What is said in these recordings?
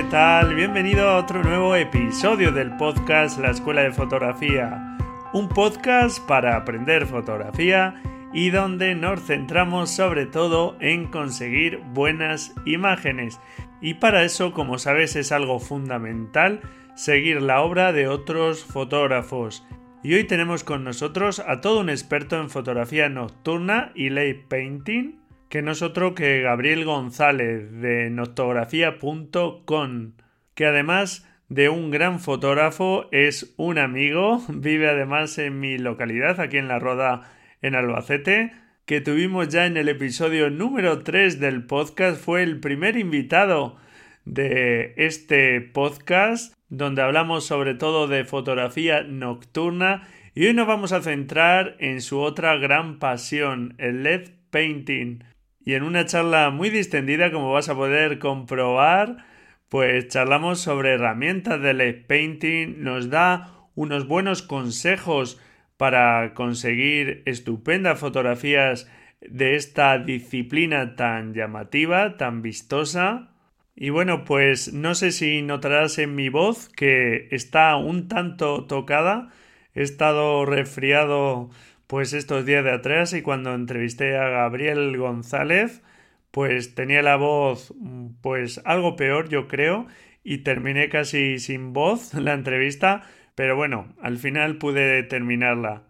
¿Qué tal? Bienvenido a otro nuevo episodio del podcast La Escuela de Fotografía. Un podcast para aprender fotografía y donde nos centramos sobre todo en conseguir buenas imágenes. Y para eso, como sabes, es algo fundamental seguir la obra de otros fotógrafos. Y hoy tenemos con nosotros a todo un experto en fotografía nocturna y late painting que no es otro que Gabriel González de noctografía.com, que además de un gran fotógrafo es un amigo, vive además en mi localidad, aquí en La Roda, en Albacete, que tuvimos ya en el episodio número 3 del podcast, fue el primer invitado de este podcast, donde hablamos sobre todo de fotografía nocturna y hoy nos vamos a centrar en su otra gran pasión, el LED painting y en una charla muy distendida, como vas a poder comprobar, pues charlamos sobre herramientas de LED Painting, nos da unos buenos consejos para conseguir estupendas fotografías de esta disciplina tan llamativa, tan vistosa. Y bueno, pues no sé si notarás en mi voz que está un tanto tocada. He estado resfriado pues estos días de atrás y cuando entrevisté a Gabriel González, pues tenía la voz pues algo peor yo creo y terminé casi sin voz la entrevista, pero bueno, al final pude terminarla.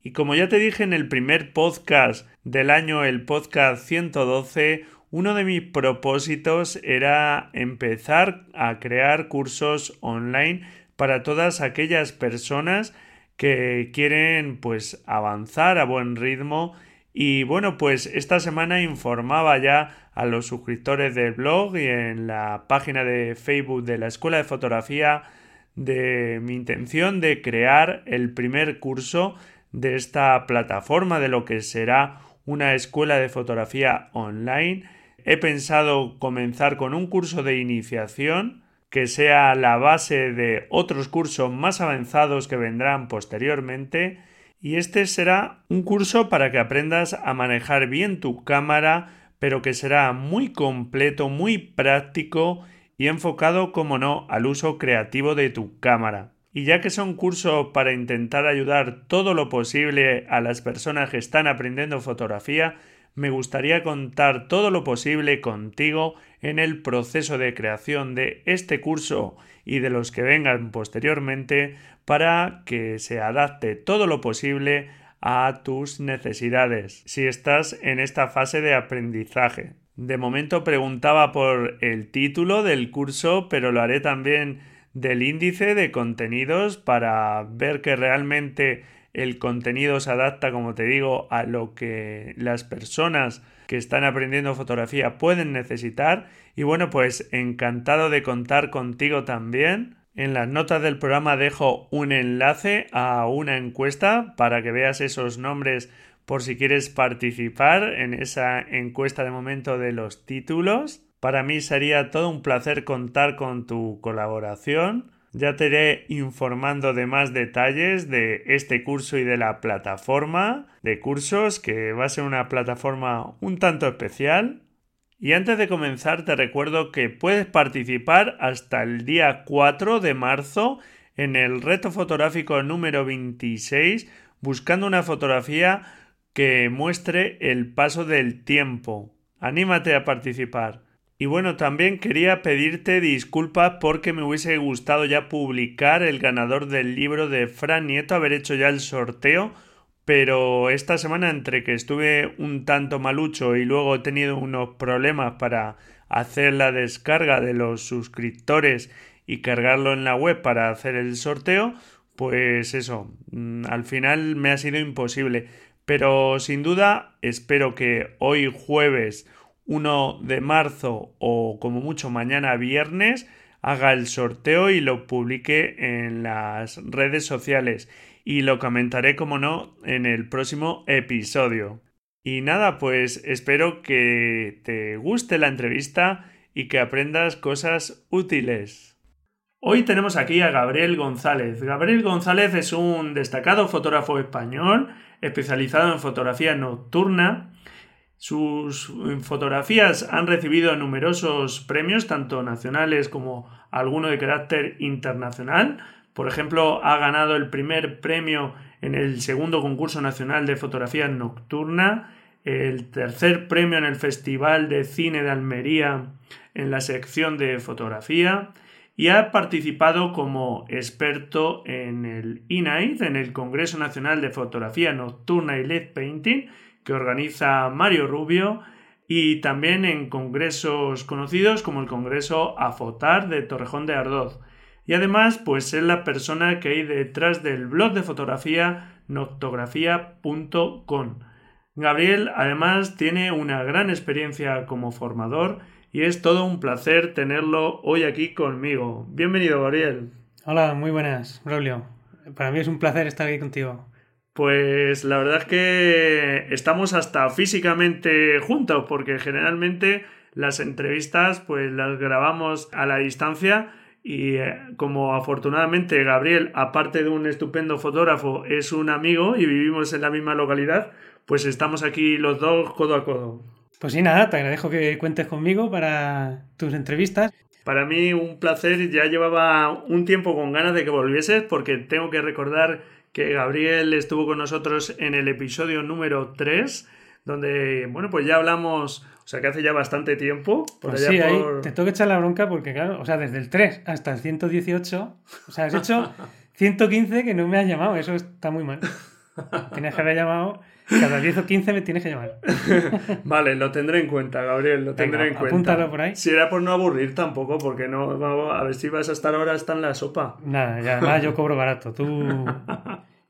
Y como ya te dije en el primer podcast del año, el podcast 112, uno de mis propósitos era empezar a crear cursos online para todas aquellas personas que quieren pues avanzar a buen ritmo y bueno pues esta semana informaba ya a los suscriptores del blog y en la página de Facebook de la Escuela de Fotografía de mi intención de crear el primer curso de esta plataforma de lo que será una escuela de fotografía online. He pensado comenzar con un curso de iniciación que sea la base de otros cursos más avanzados que vendrán posteriormente y este será un curso para que aprendas a manejar bien tu cámara pero que será muy completo, muy práctico y enfocado, como no, al uso creativo de tu cámara. Y ya que son cursos para intentar ayudar todo lo posible a las personas que están aprendiendo fotografía, me gustaría contar todo lo posible contigo en el proceso de creación de este curso y de los que vengan posteriormente para que se adapte todo lo posible a tus necesidades si estás en esta fase de aprendizaje. De momento preguntaba por el título del curso, pero lo haré también del índice de contenidos para ver que realmente el contenido se adapta, como te digo, a lo que las personas que están aprendiendo fotografía pueden necesitar. Y bueno, pues encantado de contar contigo también. En las notas del programa dejo un enlace a una encuesta para que veas esos nombres por si quieres participar en esa encuesta de momento de los títulos. Para mí sería todo un placer contar con tu colaboración. Ya te iré informando de más detalles de este curso y de la plataforma de cursos, que va a ser una plataforma un tanto especial. Y antes de comenzar te recuerdo que puedes participar hasta el día 4 de marzo en el reto fotográfico número 26 buscando una fotografía que muestre el paso del tiempo. Anímate a participar. Y bueno, también quería pedirte disculpas porque me hubiese gustado ya publicar el ganador del libro de Fran Nieto, haber hecho ya el sorteo, pero esta semana entre que estuve un tanto malucho y luego he tenido unos problemas para hacer la descarga de los suscriptores y cargarlo en la web para hacer el sorteo, pues eso, mm, al final me ha sido imposible. Pero sin duda espero que hoy jueves 1 de marzo o como mucho mañana viernes haga el sorteo y lo publique en las redes sociales y lo comentaré como no en el próximo episodio. Y nada, pues espero que te guste la entrevista y que aprendas cosas útiles. Hoy tenemos aquí a Gabriel González. Gabriel González es un destacado fotógrafo español especializado en fotografía nocturna. Sus fotografías han recibido numerosos premios, tanto nacionales como alguno de carácter internacional. Por ejemplo, ha ganado el primer premio en el segundo concurso nacional de fotografía nocturna, el tercer premio en el Festival de Cine de Almería en la sección de fotografía y ha participado como experto en el INAID, en el Congreso Nacional de Fotografía Nocturna y LED Painting, que organiza Mario Rubio, y también en congresos conocidos como el Congreso AFOTAR de Torrejón de Ardoz. Y además, pues es la persona que hay detrás del blog de fotografía noctografía.com. Gabriel además tiene una gran experiencia como formador y es todo un placer tenerlo hoy aquí conmigo. Bienvenido, Gabriel. Hola, muy buenas, Braulio. Para mí es un placer estar aquí contigo. Pues la verdad es que estamos hasta físicamente juntos, porque generalmente las entrevistas pues las grabamos a la distancia y eh, como afortunadamente Gabriel, aparte de un estupendo fotógrafo, es un amigo y vivimos en la misma localidad, pues estamos aquí los dos codo a codo. Pues sí, nada, te agradezco que cuentes conmigo para tus entrevistas. Para mí un placer, ya llevaba un tiempo con ganas de que volvieses porque tengo que recordar que Gabriel estuvo con nosotros en el episodio número 3, donde, bueno, pues ya hablamos, o sea que hace ya bastante tiempo. pues sí, ahí te tengo que echar la bronca porque, claro, o sea, desde el 3 hasta el 118, o sea, has hecho 115 que no me has llamado, eso está muy mal. Tienes que haber llamado cada 10 o 15 me tienes que llamar. vale, lo tendré en cuenta, Gabriel, lo tendré en cuenta. Apúntalo por ahí. Si era por no aburrir tampoco, porque no, a ver si vas a estar ahora está en la sopa. Nada, ya además yo cobro barato. Tú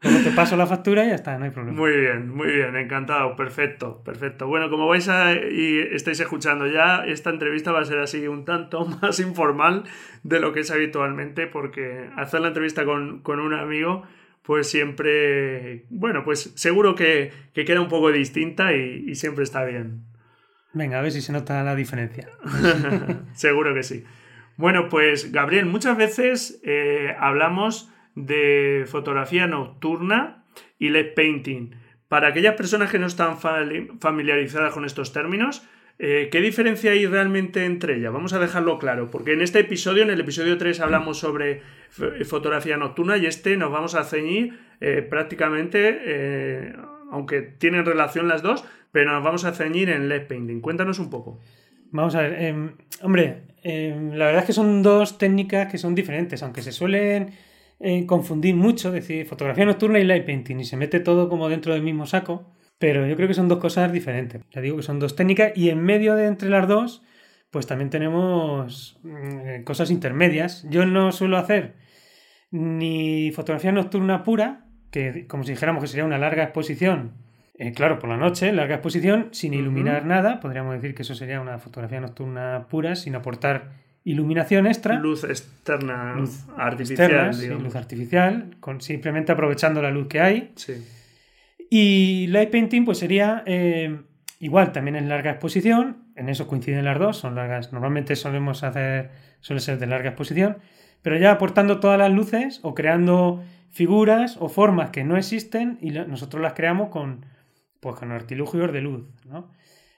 Luego te paso la factura y ya está, no hay problema. Muy bien, muy bien, encantado, perfecto, perfecto. Bueno, como vais a y estáis escuchando ya, esta entrevista va a ser así un tanto más informal de lo que es habitualmente, porque hacer la entrevista con, con un amigo pues siempre, bueno, pues seguro que, queda un poco distinta y, siempre está bien. Venga, a ver si se nota la diferencia. seguro que sí. Bueno, pues Gabriel, muchas veces eh, hablamos de fotografía nocturna y LED painting. Para aquellas personas que no están familiarizadas con estos términos, eh, ¿Qué diferencia hay realmente entre ellas? Vamos a dejarlo claro, porque en este episodio, en el episodio 3, hablamos sobre fotografía nocturna y este nos vamos a ceñir eh, prácticamente, eh, aunque tienen relación las dos, pero nos vamos a ceñir en LED painting. Cuéntanos un poco. Vamos a ver, em, hombre, em, la verdad es que son dos técnicas que son diferentes, aunque se suelen confundir mucho, decir fotografía nocturna y light painting, y se mete todo como dentro del mismo saco. Pero yo creo que son dos cosas diferentes. Ya digo que son dos técnicas y en medio de entre las dos, pues también tenemos mm, cosas intermedias. Yo no suelo hacer ni fotografía nocturna pura, que como si dijéramos que sería una larga exposición, eh, claro, por la noche, larga exposición, sin iluminar nada. Podríamos decir que eso sería una fotografía nocturna pura, sin aportar iluminación extra. Luz externa, luz artificial. luz artificial, con, simplemente aprovechando la luz que hay. Sí. Y light painting pues sería eh, igual, también en larga exposición, en eso coinciden las dos, son largas, normalmente solemos hacer, suele ser de larga exposición, pero ya aportando todas las luces o creando figuras o formas que no existen y nosotros las creamos con, pues, con artilugios de luz, ¿no?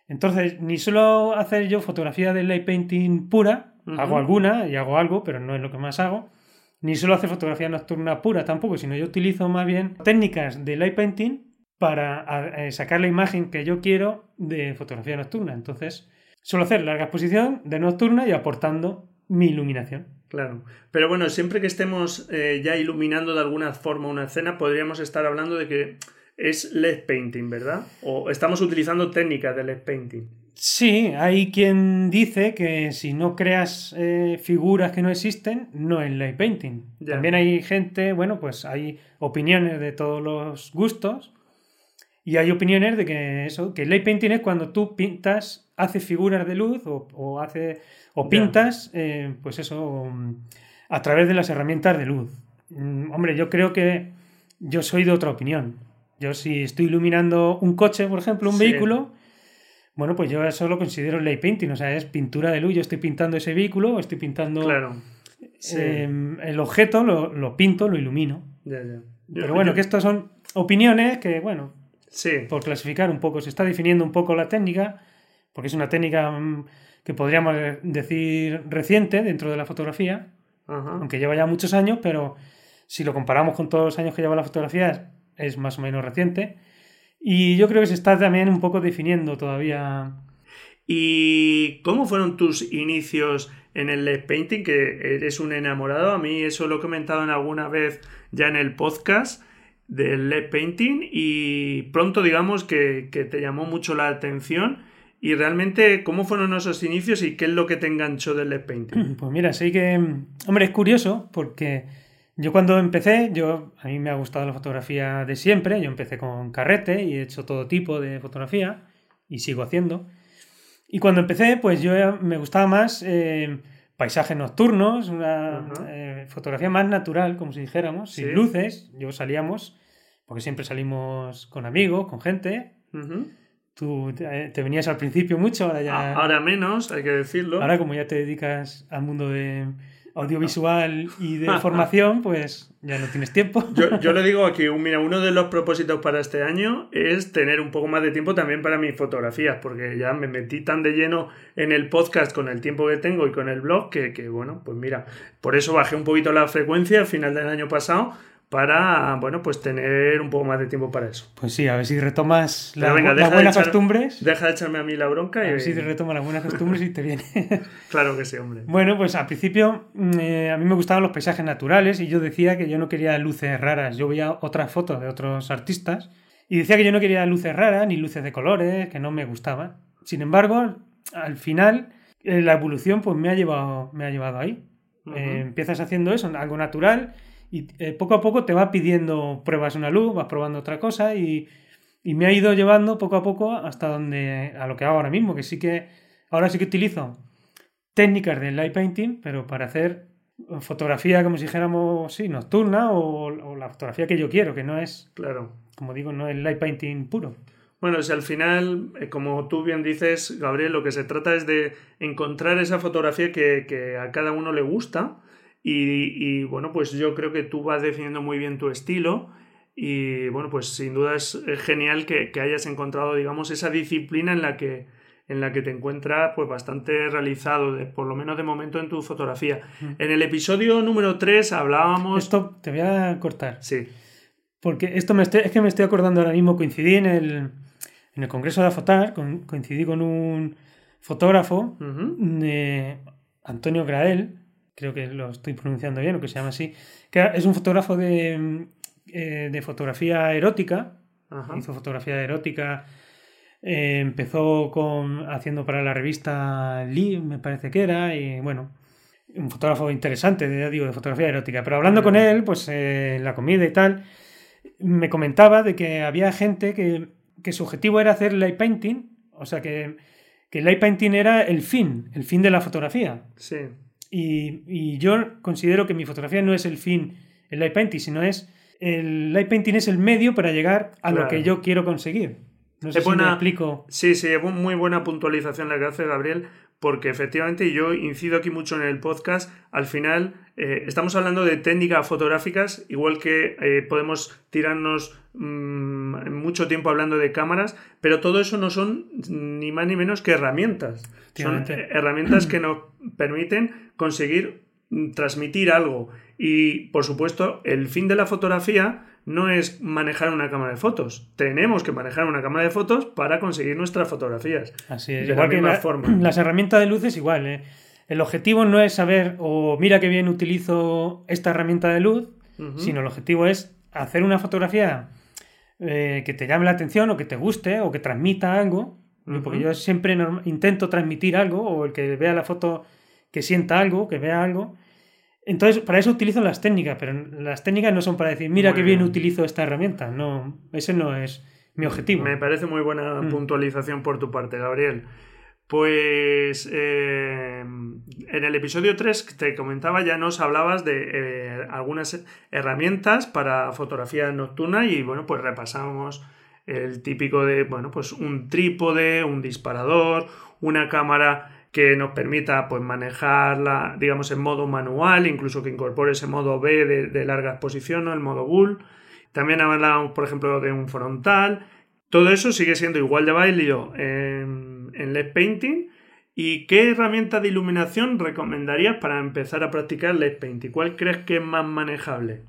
Entonces, ni solo hacer yo fotografía de light painting pura, hago alguna y hago algo, pero no es lo que más hago, ni solo hacer fotografía nocturna pura tampoco, sino yo utilizo más bien técnicas de light painting para eh, sacar la imagen que yo quiero de fotografía nocturna. Entonces, suelo hacer larga exposición de nocturna y aportando mi iluminación. Claro. Pero bueno, siempre que estemos eh, ya iluminando de alguna forma una escena, podríamos estar hablando de que es LED painting, ¿verdad? O estamos utilizando técnicas de LED painting. Sí, hay quien dice que si no creas eh, figuras que no existen, no es light painting. Ya. También hay gente, bueno, pues hay opiniones de todos los gustos y hay opiniones de que eso, que light painting es cuando tú pintas, haces figuras de luz o, o hace, o pintas, eh, pues eso, mm, a través de las herramientas de luz. Mm, Hombre, yo creo que yo soy de otra opinión. Yo si estoy iluminando un coche, por ejemplo, un Sí. vehículo, bueno, pues yo eso lo considero light painting, o sea, es pintura de luz. Yo estoy pintando ese vehículo, estoy pintando Claro. Sí. eh, el objeto, lo, lo pinto, lo ilumino. Ya, ya. Pero Yo- bueno, yo- que estas son opiniones que, bueno, Sí. por clasificar un poco, se está definiendo un poco la técnica, porque es una técnica mm, que podríamos decir reciente dentro de la fotografía, Ajá. aunque lleva ya muchos años, pero si lo comparamos con todos los años que lleva la fotografía, es más o menos reciente. Y yo creo que se está también un poco definiendo todavía. ¿Y cómo fueron tus inicios en el LED painting? Que eres un enamorado. A mí eso lo he comentado en alguna vez ya en el podcast del LED painting y pronto digamos que, que te llamó mucho la atención. Y realmente, ¿cómo fueron esos inicios y qué es lo que te enganchó del LED painting? Pues mira, sí que, hombre, es curioso porque yo cuando empecé, yo a mí me ha gustado la fotografía de siempre, yo empecé con carrete y he hecho todo tipo de fotografía y sigo haciendo. Y cuando empecé, pues yo ya me gustaba más eh, paisajes nocturnos, una eh, fotografía más natural, como si dijéramos, Sí. sin luces. Yo salíamos, porque siempre salimos con amigos, con gente. Ujú. Tú te, te venías al principio mucho, ahora ya... Ahora menos, hay que decirlo. Ahora, como ya te dedicas al mundo de audiovisual y de formación, pues ya no tienes tiempo. Yo, yo le digo aquí, un- mira, uno de los propósitos para este año es tener un poco más de tiempo también para mis fotografías, porque ya me metí tan de lleno en el podcast con el tiempo que tengo y con el blog que, que, bueno, pues mira, por eso bajé un poquito la frecuencia al final del año pasado para, bueno, pues tener un poco más de tiempo para eso. Pues sí, a ver si retomas la- las de buenas echar- costumbres. Deja de echarme a mí la bronca A y... ver si te retomas las buenas costumbres y te viene. Claro que sí, hombre. bueno, pues al principio mm, eh, a mí me gustaban los paisajes naturales y yo decía que yo no quería luces raras. Yo veía otras fotos de otros artistas y decía que yo no quería luces raras ni luces de colores, que no me gustaban. Sin embargo, al final eh, la evolución pues me ha llevado, me ha llevado ahí. Ujú. Eh, empiezas haciendo eso, algo natural, y eh, poco a poco te va pidiendo, pruebas una luz, vas probando otra cosa, y, y me ha ido llevando poco a poco hasta donde, a lo que hago ahora mismo, que sí que, ahora sí que utilizo técnicas de light painting, pero para hacer fotografía, como si dijéramos, sí, nocturna, o, o la fotografía que yo quiero, que no es, Claro. como digo, no es light painting puro. Bueno, si al final, eh, como tú bien dices, Gabriel, lo que se trata es de encontrar esa fotografía que, que a cada uno le gusta. Y, y, bueno, pues yo creo que tú vas definiendo muy bien tu estilo. Y bueno, pues sin duda es genial que, que hayas encontrado, digamos, esa disciplina en la que, en la que te encuentras pues bastante realizado, de- por lo menos de momento en tu fotografía. En el episodio número 3 hablábamos... Esto te voy a cortar. Sí, Porque esto me estoy- es que me estoy acordando ahora mismo, coincidí en el, en el Congreso de Afotar, con- coincidí con un fotógrafo, Antonio Grael, creo que lo estoy pronunciando bien, o que se llama así, que es un fotógrafo de, eh, de fotografía erótica, Ajá. hizo fotografía erótica, eh, empezó con, haciendo para la revista Lee, me parece que era, y bueno, un fotógrafo interesante, ya digo, de fotografía erótica. Pero hablando con él, pues eh, en la comida y tal, me comentaba de que había gente que, que su objetivo era hacer light painting, o sea que, que el light painting era el fin, el fin de la fotografía. Sí. Y, y yo considero que mi fotografía no es el fin, el light painting, sino es el light painting es el medio para llegar a Claro. lo que yo quiero conseguir. No sé si me buena- explico. Sí, sí, es muy buena puntualización la que hace Gabriel, porque efectivamente yo incido aquí mucho en el podcast. Al final, eh, estamos hablando de técnicas fotográficas, igual que eh, podemos tirarnos mm, mucho tiempo hablando de cámaras, pero todo eso no son ni más ni menos que herramientas. Son herramientas que nos permiten conseguir mm, transmitir algo. Y, por supuesto, el fin de la fotografía no es manejar una cámara de fotos. Tenemos que manejar una cámara de fotos para conseguir nuestras fotografías. Así es. de igual la que misma la- forma. las herramientas de luz es igual. ¿eh? El objetivo no es saber, o mira qué bien utilizo esta herramienta de luz, sino el objetivo es hacer una fotografía eh, que te llame la atención o que te guste o que transmita algo Porque yo siempre intento transmitir algo, o el que vea la foto que sienta algo, que vea algo. Entonces, para eso utilizo las técnicas, pero las técnicas no son para decir, mira qué bien utilizo esta herramienta. No, ese no es mi objetivo. Me parece muy buena mm. puntualización por tu parte, Gabriel. Pues eh, en el episodio 3 te comentaba, ya nos hablabas de eh, algunas herramientas para fotografía nocturna y bueno, pues repasamos el típico de, bueno, pues un trípode, un disparador, una cámara que nos permita pues manejarla, digamos, en modo manual, incluso que incorpore ese modo B de, larga exposición, el modo GUL. También hablábamos, por ejemplo, de un frontal. Todo eso sigue siendo igual de válido en, en LED Painting. ¿Y qué herramienta de iluminación recomendarías para empezar a practicar LED Painting? ¿Cuál crees que es más manejable?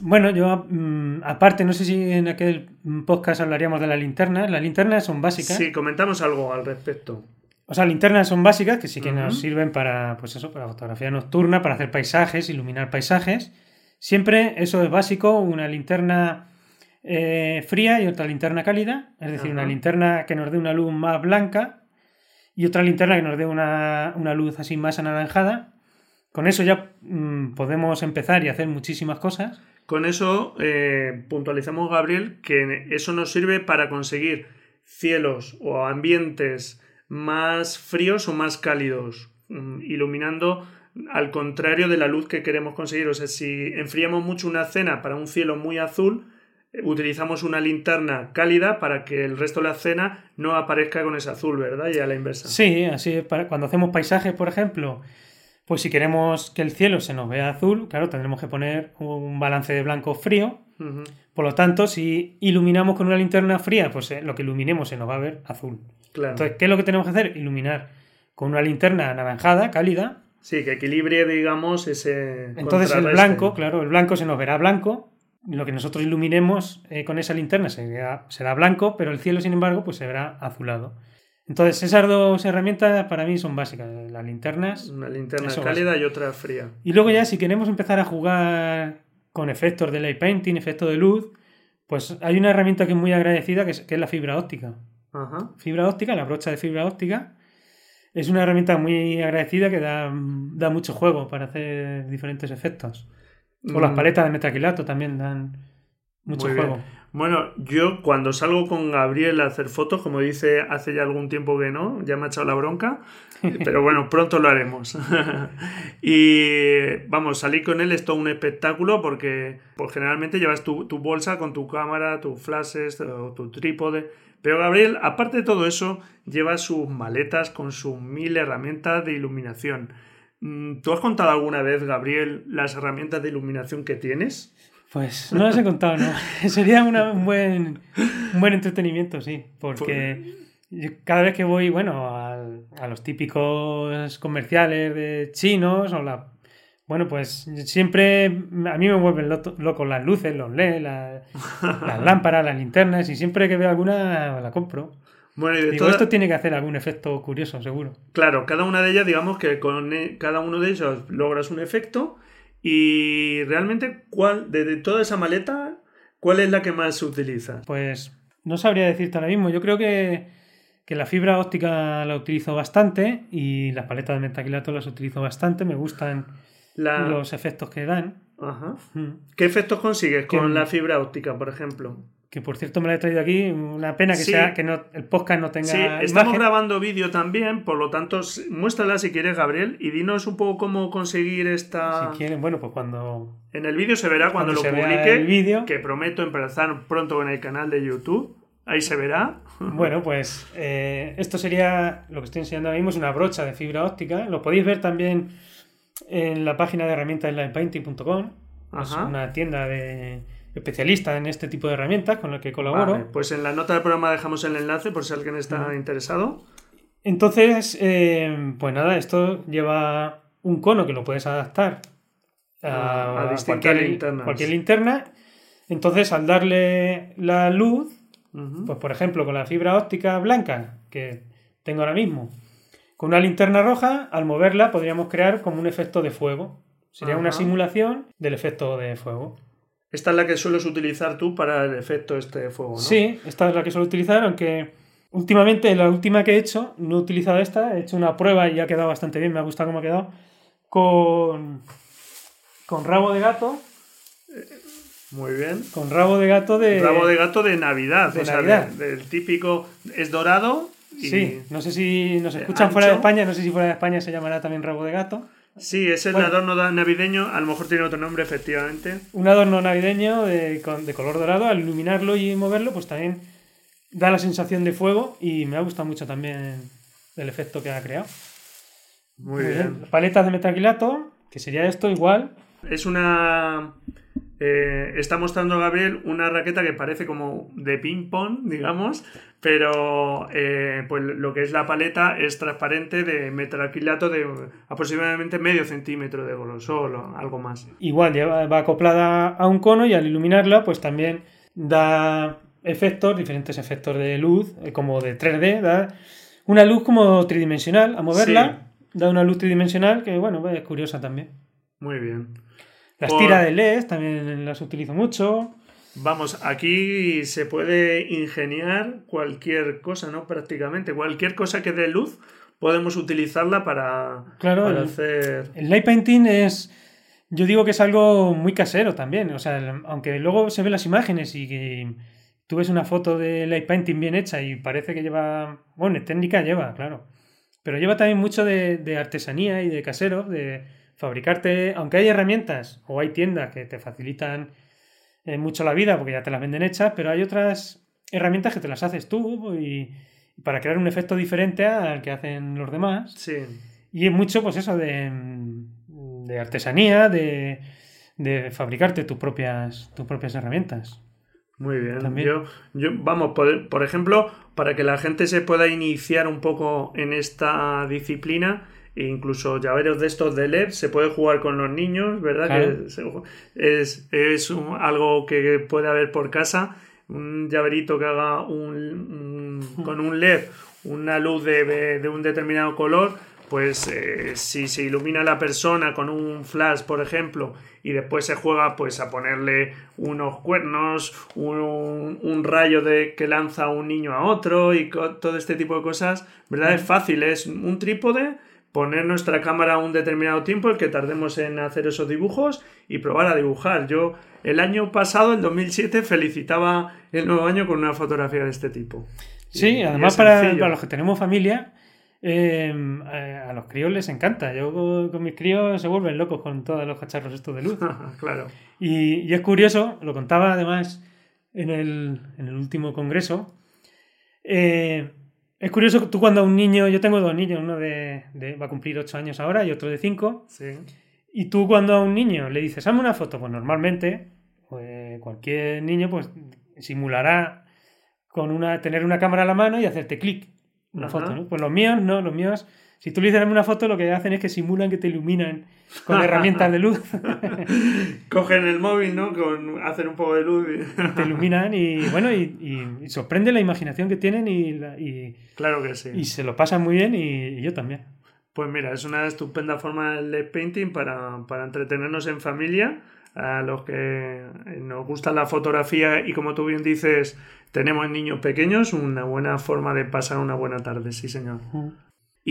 Bueno, yo mm, aparte, no sé si en aquel podcast hablaríamos de las linternas. Las linternas son básicas. Sí, comentamos algo al respecto. O sea, linternas son básicas, que sí que nos sirven para, pues eso, para fotografía nocturna, para hacer paisajes, iluminar paisajes. Siempre eso es básico, una linterna eh, fría y otra linterna cálida, es decir, una linterna que nos dé una luz más blanca y otra linterna que nos dé una, una luz así más anaranjada con eso ya mm, podemos empezar y hacer muchísimas cosas. Con eso eh, puntualizamos, Gabriel, que eso nos sirve para conseguir cielos o ambientes más fríos o más cálidos, mm, iluminando al contrario de la luz que queremos conseguir. O sea, si enfriamos mucho una cena para un cielo muy azul, eh, utilizamos una linterna cálida para que el resto de la cena no aparezca con ese azul, ¿verdad? Y a la inversa. Sí, así cuando hacemos paisajes, por ejemplo, pues si queremos que el cielo se nos vea azul, claro, tendremos que poner un balance de blanco frío. Por lo tanto, si iluminamos con una linterna fría, pues eh, lo que iluminemos se nos va a ver azul. Entonces, ¿qué es lo que tenemos que hacer? Iluminar con una linterna anaranjada, cálida. Sí, que equilibre, digamos, ese. Entonces el blanco, claro, el blanco se nos verá blanco. Lo que nosotros iluminemos eh, con esa linterna será, será blanco, pero el cielo, sin embargo, pues se verá azulado. Entonces, esas dos herramientas para mí son básicas. Las linternas. Una linterna cálida y otra fría. Y luego ya, si queremos empezar a jugar con efectos de light painting, efectos de luz, pues hay una herramienta que es muy agradecida, que es, la fibra óptica. Ajá. Fibra óptica, la brocha de fibra óptica. Es una herramienta muy agradecida que da, da mucho juego para hacer diferentes efectos. O las mm. paletas de metaquilato también dan mucho juego. Bueno, yo cuando salgo con Gabriel a hacer fotos, como dice hace ya algún tiempo que no, ya me ha echado la bronca, pero bueno, pronto lo haremos. y vamos, salir con él es todo un espectáculo porque pues, generalmente llevas tu, bolsa con tu cámara, tus flashes, o tu trípode. Pero Gabriel, aparte de todo eso, lleva sus maletas con sus mil herramientas de iluminación. Mm, ¿Tú has contado alguna vez, Gabriel, las herramientas de iluminación que tienes? Pues no las he contado, ¿no? Sería un, buen, buen entretenimiento, sí, porque cada vez que voy, bueno, a, los típicos comerciales de chinos o la... Bueno, pues siempre a mí me vuelven locos las luces, los LED, las lámparas, las linternas y siempre que veo alguna la compro. Bueno, y de Digo, esto tiene que hacer algún efecto curioso, seguro. Claro, cada una de ellas, digamos que con e, cada uno de ellos logras un efecto y realmente, ¿cuál, de, toda esa maleta, cuál es la que más utiliza? Pues no sabría decirte ahora mismo. Yo creo que, la fibra óptica la utilizo bastante y las paletas de metaquilato las utilizo bastante. Me gustan los efectos que dan. Ajá. ¿Qué efectos consigues con la fibra óptica, por ejemplo? que por cierto me la he traído aquí, una pena que sea que no, el podcast no tenga. Sí, estamos grabando vídeo también, por lo tanto, muéstrala si quieres, Gabriel, y dinos un poco cómo conseguir esta. Si quieren, bueno, pues cuando. En el vídeo se verá cuando, lo publique, el vídeo. que prometo empezar pronto en el canal de YouTube. Ahí se verá. Bueno, pues eh, esto sería lo que estoy enseñando ahora mismo, es una brocha de fibra óptica. Lo podéis ver también en la página de herramientas linepainting.com. Es una tienda de especialista en este tipo de herramientas con el que colaboro. pues en la nota del programa dejamos el enlace por si alguien está interesado. Entonces, eh, pues nada, esto lleva un cono que lo puedes adaptar a, cualquier, cualquier, linterna. Entonces, al darle la luz, pues por ejemplo, con la fibra óptica blanca que tengo ahora mismo, con una linterna roja, al moverla podríamos crear como un efecto de fuego. Sería una simulación del efecto de fuego. Esta es la que sueles utilizar tú para el efecto este de fuego, ¿no? Sí, esta es la que suelo utilizar, aunque Últimamente, la última que he hecho, no he utilizado esta, he hecho una prueba y ha quedado bastante bien, me ha gustado cómo ha quedado, con, con rabo de gato. Muy bien. Con rabo de gato de... Rabo de gato de Navidad, de o sea, Navidad. de- del típico, es dorado. Y, Sí, no sé si nos Eh, escuchan fuera de. España, no sé si fuera de España se llamará también rabo de gato. Sí, es el Bueno. adorno navideño, a lo mejor tiene otro nombre, efectivamente. Un adorno navideño de, color dorado, al iluminarlo y moverlo, pues también da la sensación de fuego y me ha gustado mucho también el efecto que ha creado. Muy bien. Paletas de metacrilato, que sería esto igual. Es una. eh, está mostrando Gabriel una raqueta que parece como de ping-pong, digamos, pero eh, pues lo que es la paleta es transparente de metacrilato de aproximadamente medio centímetro de grosor o algo más. Igual lleva- va acoplada a un cono y al iluminarla, pues también da efectos, diferentes efectos de luz, eh, como de 3D, da una luz como tridimensional. A moverla, da una luz tridimensional que, bueno, es curiosa también. Muy bien. Las Por- tiras de LED también las utilizo mucho. Vamos, aquí se puede ingeniar cualquier cosa, ¿no? Prácticamente. Cualquier cosa que dé luz, podemos utilizarla para, Claro, para el- hacer. El light painting es. Yo digo que es algo muy casero también. O sea, aunque luego se ven las imágenes y que tú ves una foto de light painting bien hecha y parece que lleva. Bueno, técnica lleva, claro. Pero lleva también mucho de, de artesanía y de casero, de fabricarte. Aunque hay herramientas o hay tiendas que te facilitan eh, mucho la vida porque ya te las venden hechas, pero hay otras herramientas que te las haces tú y, y para crear un efecto diferente al que hacen los demás. Sí. Y es mucho, pues eso, de, de artesanía, de, de fabricarte tus propias, tus propias herramientas. Muy bien. También. Yo, yo, vamos, por, por ejemplo, para que la gente se pueda iniciar un poco en esta disciplina, incluso llaveros de estos de LED, se puede jugar con los niños, ¿verdad? Claro. Que es es un- algo que puede haber por casa. Un llaverito que haga un, un- con un LED una luz de, de un determinado color, pues eh, si se ilumina la persona con un flash, por ejemplo, y después se juega pues a ponerle unos cuernos, un, un rayo de que lanza un niño a otro y todo este tipo de cosas, ¿verdad? Es fácil, es un trípode, poner nuestra cámara a un determinado tiempo, el que tardemos en hacer esos dibujos y probar a dibujar. Yo el año pasado, en 2007, felicitaba el nuevo año con una fotografía de este tipo. Sí, Y- además para, los que tenemos familia, eh, a los críos les encanta. Yo con, con mis críos se vuelven locos con todos los cacharros estos de luz. claro. Y, y es curioso, lo contaba además en el, en el último congreso. eh, es curioso que tú cuando a un niño, yo tengo dos niños, uno de, de- va a cumplir 8 años ahora y otro de 5, Sí. y tú cuando a un niño le dices, hazme una foto, pues normalmente pues, cualquier niño pues simulará con una, tener una cámara a la mano y hacerte clic, una Ajá. foto, ¿no? Pues los míos no, los míos, si tú le dices "Hazme una foto, lo que hacen es que simulan que te iluminan con herramientas de luz. Cogen el móvil, ¿no? Con hacer un poco de luz. y- te iluminan y bueno, y, y- sorprende la imaginación que tienen y, la- y- claro que sí. y se lo pasan muy bien y, yo también. Pues mira, es una estupenda forma el painting para, para entretenernos en familia. A los que nos gusta la fotografía y como tú bien dices, tenemos niños pequeños, una buena forma de pasar una buena tarde, sí señor.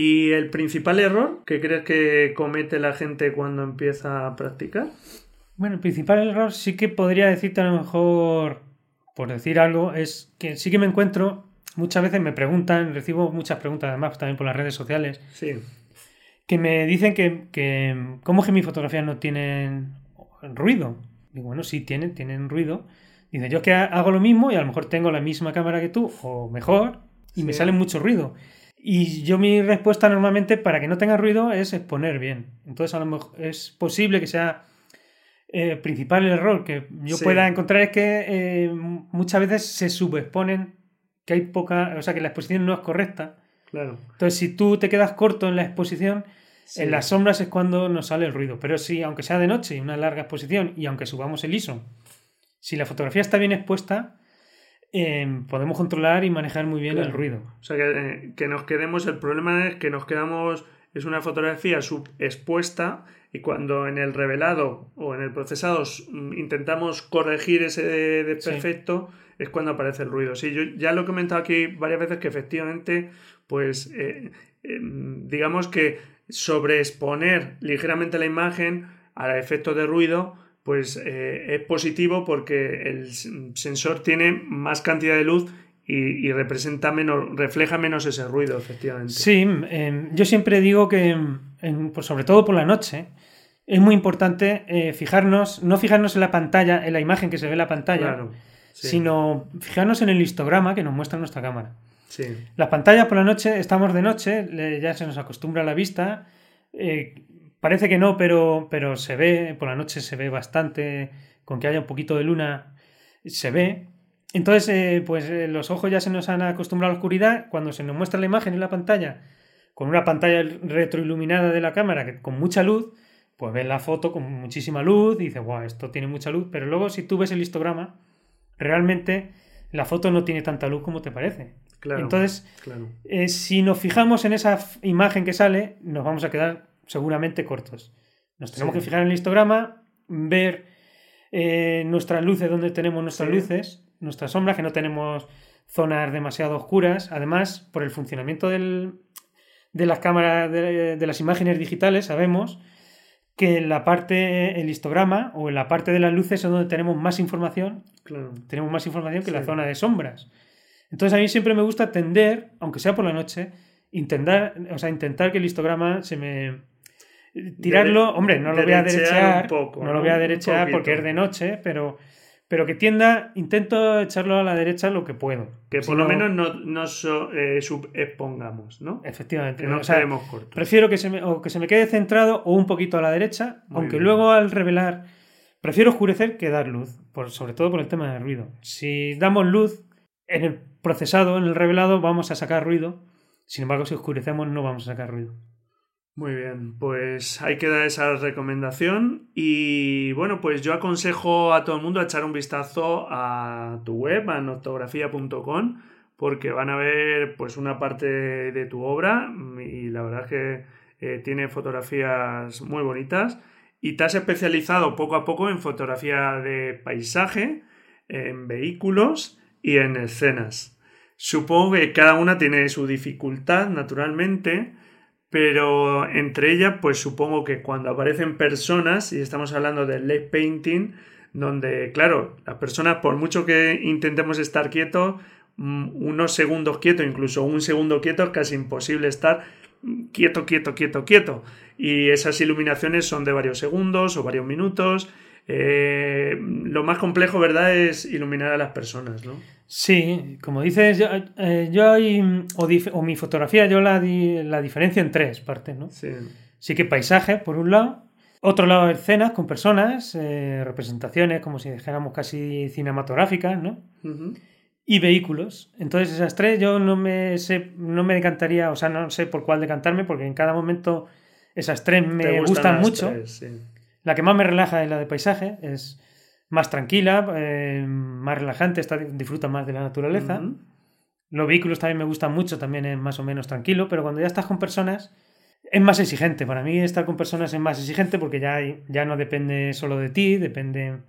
¿Y el principal error que crees que comete la gente cuando empieza a practicar? Bueno, el principal error sí que podría decirte a lo mejor, por decir algo, es que sí que me encuentro, muchas veces me preguntan, recibo muchas preguntas además también por las redes sociales, Sí, que me dicen que, que cómo que mis fotografías no tienen ruido. Digo, bueno, sí tienen, tienen ruido. Dice, yo es que ha- hago lo mismo y a lo mejor tengo la misma cámara que tú, o mejor, y me sale mucho ruido. Y yo mi respuesta normalmente para que no tenga ruido es exponer bien. Entonces a lo mejor es posible que sea eh, principal el error que yo Sí. pueda encontrar es que eh, muchas veces se subexponen, que hay poca, o sea que la exposición no es correcta. claro. Entonces si tú te quedas corto en la exposición, Sí. en las sombras es cuando nos sale el ruido. Pero si, aunque sea de noche y una larga exposición, y aunque subamos el ISO, si la fotografía está bien expuesta, eh, podemos controlar y manejar muy bien Claro. el ruido. O sea, que, eh, que nos quedemos, el problema es que nos quedamos es una fotografía subexpuesta y cuando en el revelado o en el procesado mm, intentamos corregir ese desperfecto es cuando aparece el ruido. Sí, yo ya lo he comentado aquí varias veces que efectivamente, pues eh, em, digamos que sobreexponer ligeramente la imagen al efecto de ruido pues eh, es positivo porque el sensor tiene más cantidad de luz y, representa menos, refleja menos ese ruido, efectivamente. Sí, em, yo siempre digo que, pues sobre todo por la noche, es muy importante eh, fijarnos, no fijarnos en la pantalla, en la imagen que se ve en la pantalla, sino fijarnos en el histograma que nos muestra nuestra cámara. Sí. Las pantallas por la noche, estamos de noche, ya se nos acostumbra a la vista. Eh, parece que no, pero, pero se ve, por la noche se ve bastante, con que haya un poquito de luna, se ve. Entonces, eh, pues eh, los ojos ya se nos han acostumbrado a la oscuridad. Cuando se nos muestra la imagen en la pantalla, con una pantalla retroiluminada de la cámara que, con mucha luz, pues ves la foto con muchísima luz y dices, guau, esto tiene mucha luz. Pero luego, si tú ves el histograma, realmente la foto no tiene tanta luz como te parece. Claro, Entonces, eh, si nos fijamos en esa imagen que sale, nos vamos a quedar seguramente cortos. Nos tenemos que fijar en el histograma, ver nuestras luces, donde tenemos nuestras luces, nuestras sombras, que no tenemos zonas demasiado oscuras. Además, por el funcionamiento del, de las cámaras, de, las imágenes digitales, sabemos que en la parte, el histograma o en la parte de las luces es donde tenemos más información. Tenemos más información que la zona de sombras. Entonces a mí siempre me gusta tender, aunque sea por la noche, intentar, o sea, intentar que el histograma se me tirarlo, hombre, no lo voy a derechear, no, lo voy a derechear porque es de noche, pero pero que tienda, intento echarlo a la derecha lo que puedo. Que por lo menos no, no eh, subexpongamos, ¿no? Efectivamente. Que no quedemos cortos. Prefiero que se, me, o que se me quede centrado o un poquito a la derecha, aunque luego al revelar, prefiero oscurecer que dar luz, por, sobre todo por el tema del ruido. Si damos luz en el procesado, en el revelado, vamos a sacar ruido. Sin embargo, si oscurecemos, no vamos a sacar ruido. Muy bien, pues hay que dar esa recomendación y bueno, pues yo aconsejo a todo el mundo a echar un vistazo a tu web, a noctografía.com, porque van a ver pues una parte de tu obra y la verdad es que eh, tiene fotografías muy bonitas y te has especializado poco a poco en fotografía de paisaje, en vehículos y en escenas. Supongo que cada una tiene su dificultad, naturalmente, pero entre ellas, pues supongo que cuando aparecen personas, y estamos hablando del late painting, donde, claro, las personas, por mucho que intentemos estar quietos, mm, unos segundos quietos, incluso un segundo quieto, es casi imposible estar quieto, quieto, quieto, quieto. Y esas iluminaciones son de varios segundos o varios minutos. Eh, lo más complejo, ¿verdad?, es iluminar a las personas, ¿no? Sí, como dices, yo, eh, o, mi fotografía, yo la, la diferencio en tres partes, ¿no? Sí. Sí que paisaje, por un lado. Otro lado, escenas con personas, eh, representaciones, como si dijéramos casi cinematográficas, ¿no? Y vehículos. Entonces, esas tres yo no me sé, no me decantaría, o sea, no sé por cuál decantarme, porque en cada momento esas tres me gustan, mucho. La que más me relaja es la de paisaje, es más tranquila, eh, más relajante, está, disfruta más de la naturaleza. Los vehículos también me gustan mucho, también es más o menos tranquilo, pero cuando ya estás con personas es más exigente. Para mí estar con personas es más exigente porque ya, ya no depende solo de ti, depende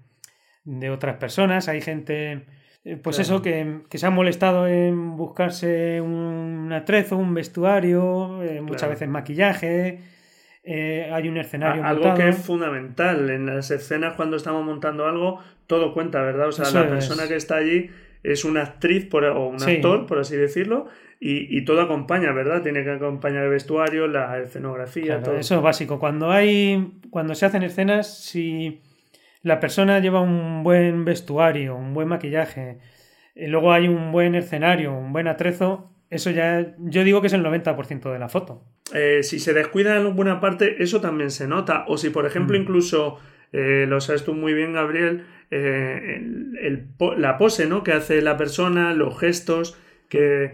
de otras personas. Hay gente, eh, pues eso, que, se ha molestado en buscarse un atrezo, un vestuario, eh, muchas veces maquillaje eh, hay un escenario. algo que es fundamental. En las escenas, cuando estamos montando algo, todo cuenta, ¿verdad? O sea, la persona que está allí es una actriz por, o un actor, por así decirlo, y, todo acompaña, ¿verdad? Tiene que acompañar el vestuario, la escenografía, todo. Eso es básico. Cuando hay. Cuando se hacen escenas, si la persona lleva un buen vestuario, un buen maquillaje, y luego hay un buen escenario, un buen atrezo, eso ya, yo digo que es el 90% de la foto. Eh, si se descuida en alguna parte, eso también se nota. O si, por ejemplo, mm. incluso, eh, lo sabes tú muy bien, Gabriel, eh, la pose ¿no? que hace la persona, los gestos, que,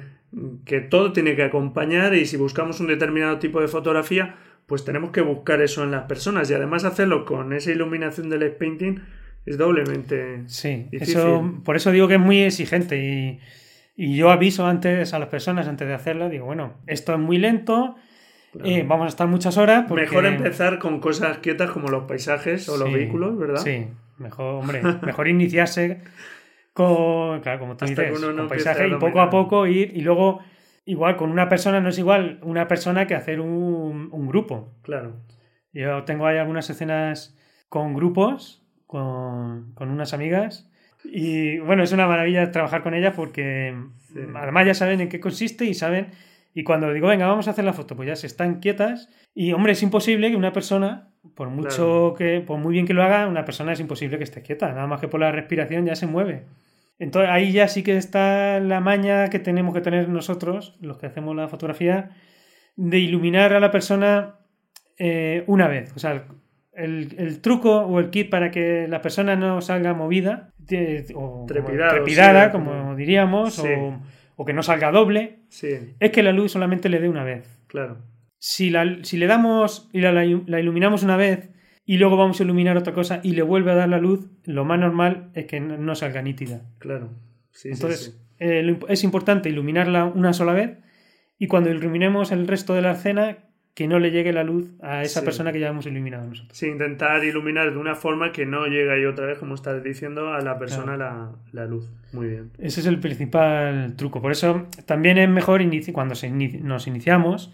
que todo tiene que acompañar y si buscamos un determinado tipo de fotografía, pues tenemos que buscar eso en las personas y además hacerlo con esa iluminación del painting es doblemente sí, Eso, por eso digo que es muy exigente y y yo aviso antes a las personas, antes de hacerlo, digo, bueno, esto es muy lento, Eh, vamos a estar muchas horas. Porque... Mejor empezar con cosas quietas como los paisajes o los vehículos, ¿verdad? Sí, mejor, hombre, mejor iniciarse con, claro, como tú dices, con paisajes y poco a poco ir y luego, igual con una persona no es igual una persona que hacer un, un grupo. Claro. Yo tengo ahí algunas escenas con grupos, con, con unas amigas. Y bueno, es una maravilla trabajar con ellas porque además ya saben en qué consiste y saben. Y cuando digo, venga, vamos a hacer la foto, pues ya se están quietas. Y hombre, es imposible que una persona, por mucho que, por muy bien que lo haga, una persona es imposible que esté quieta. Nada más que por la respiración ya se mueve. Entonces ahí ya sí que está la maña que tenemos que tener nosotros, los que hacemos la fotografía, de iluminar a la persona eh, una vez. O sea, el, truco o el kit para que la persona no salga movida o trepidada, como diríamos, o, que no salga doble, es que la luz solamente le dé una vez. Claro. Si, la, si le damos y la, iluminamos una vez y luego vamos a iluminar otra cosa y le vuelve a dar la luz, lo más normal es que no, salga nítida. Claro. Entonces, eh, es importante iluminarla una sola vez y cuando iluminemos el resto de la escena, que no le llegue la luz a esa persona que ya hemos iluminado nosotros. Sí, intentar iluminar de una forma que no llegue ahí otra vez, como estás diciendo, a la persona la, luz. Muy bien. Ese es el principal truco. Por eso también es mejor cuando nos iniciamos,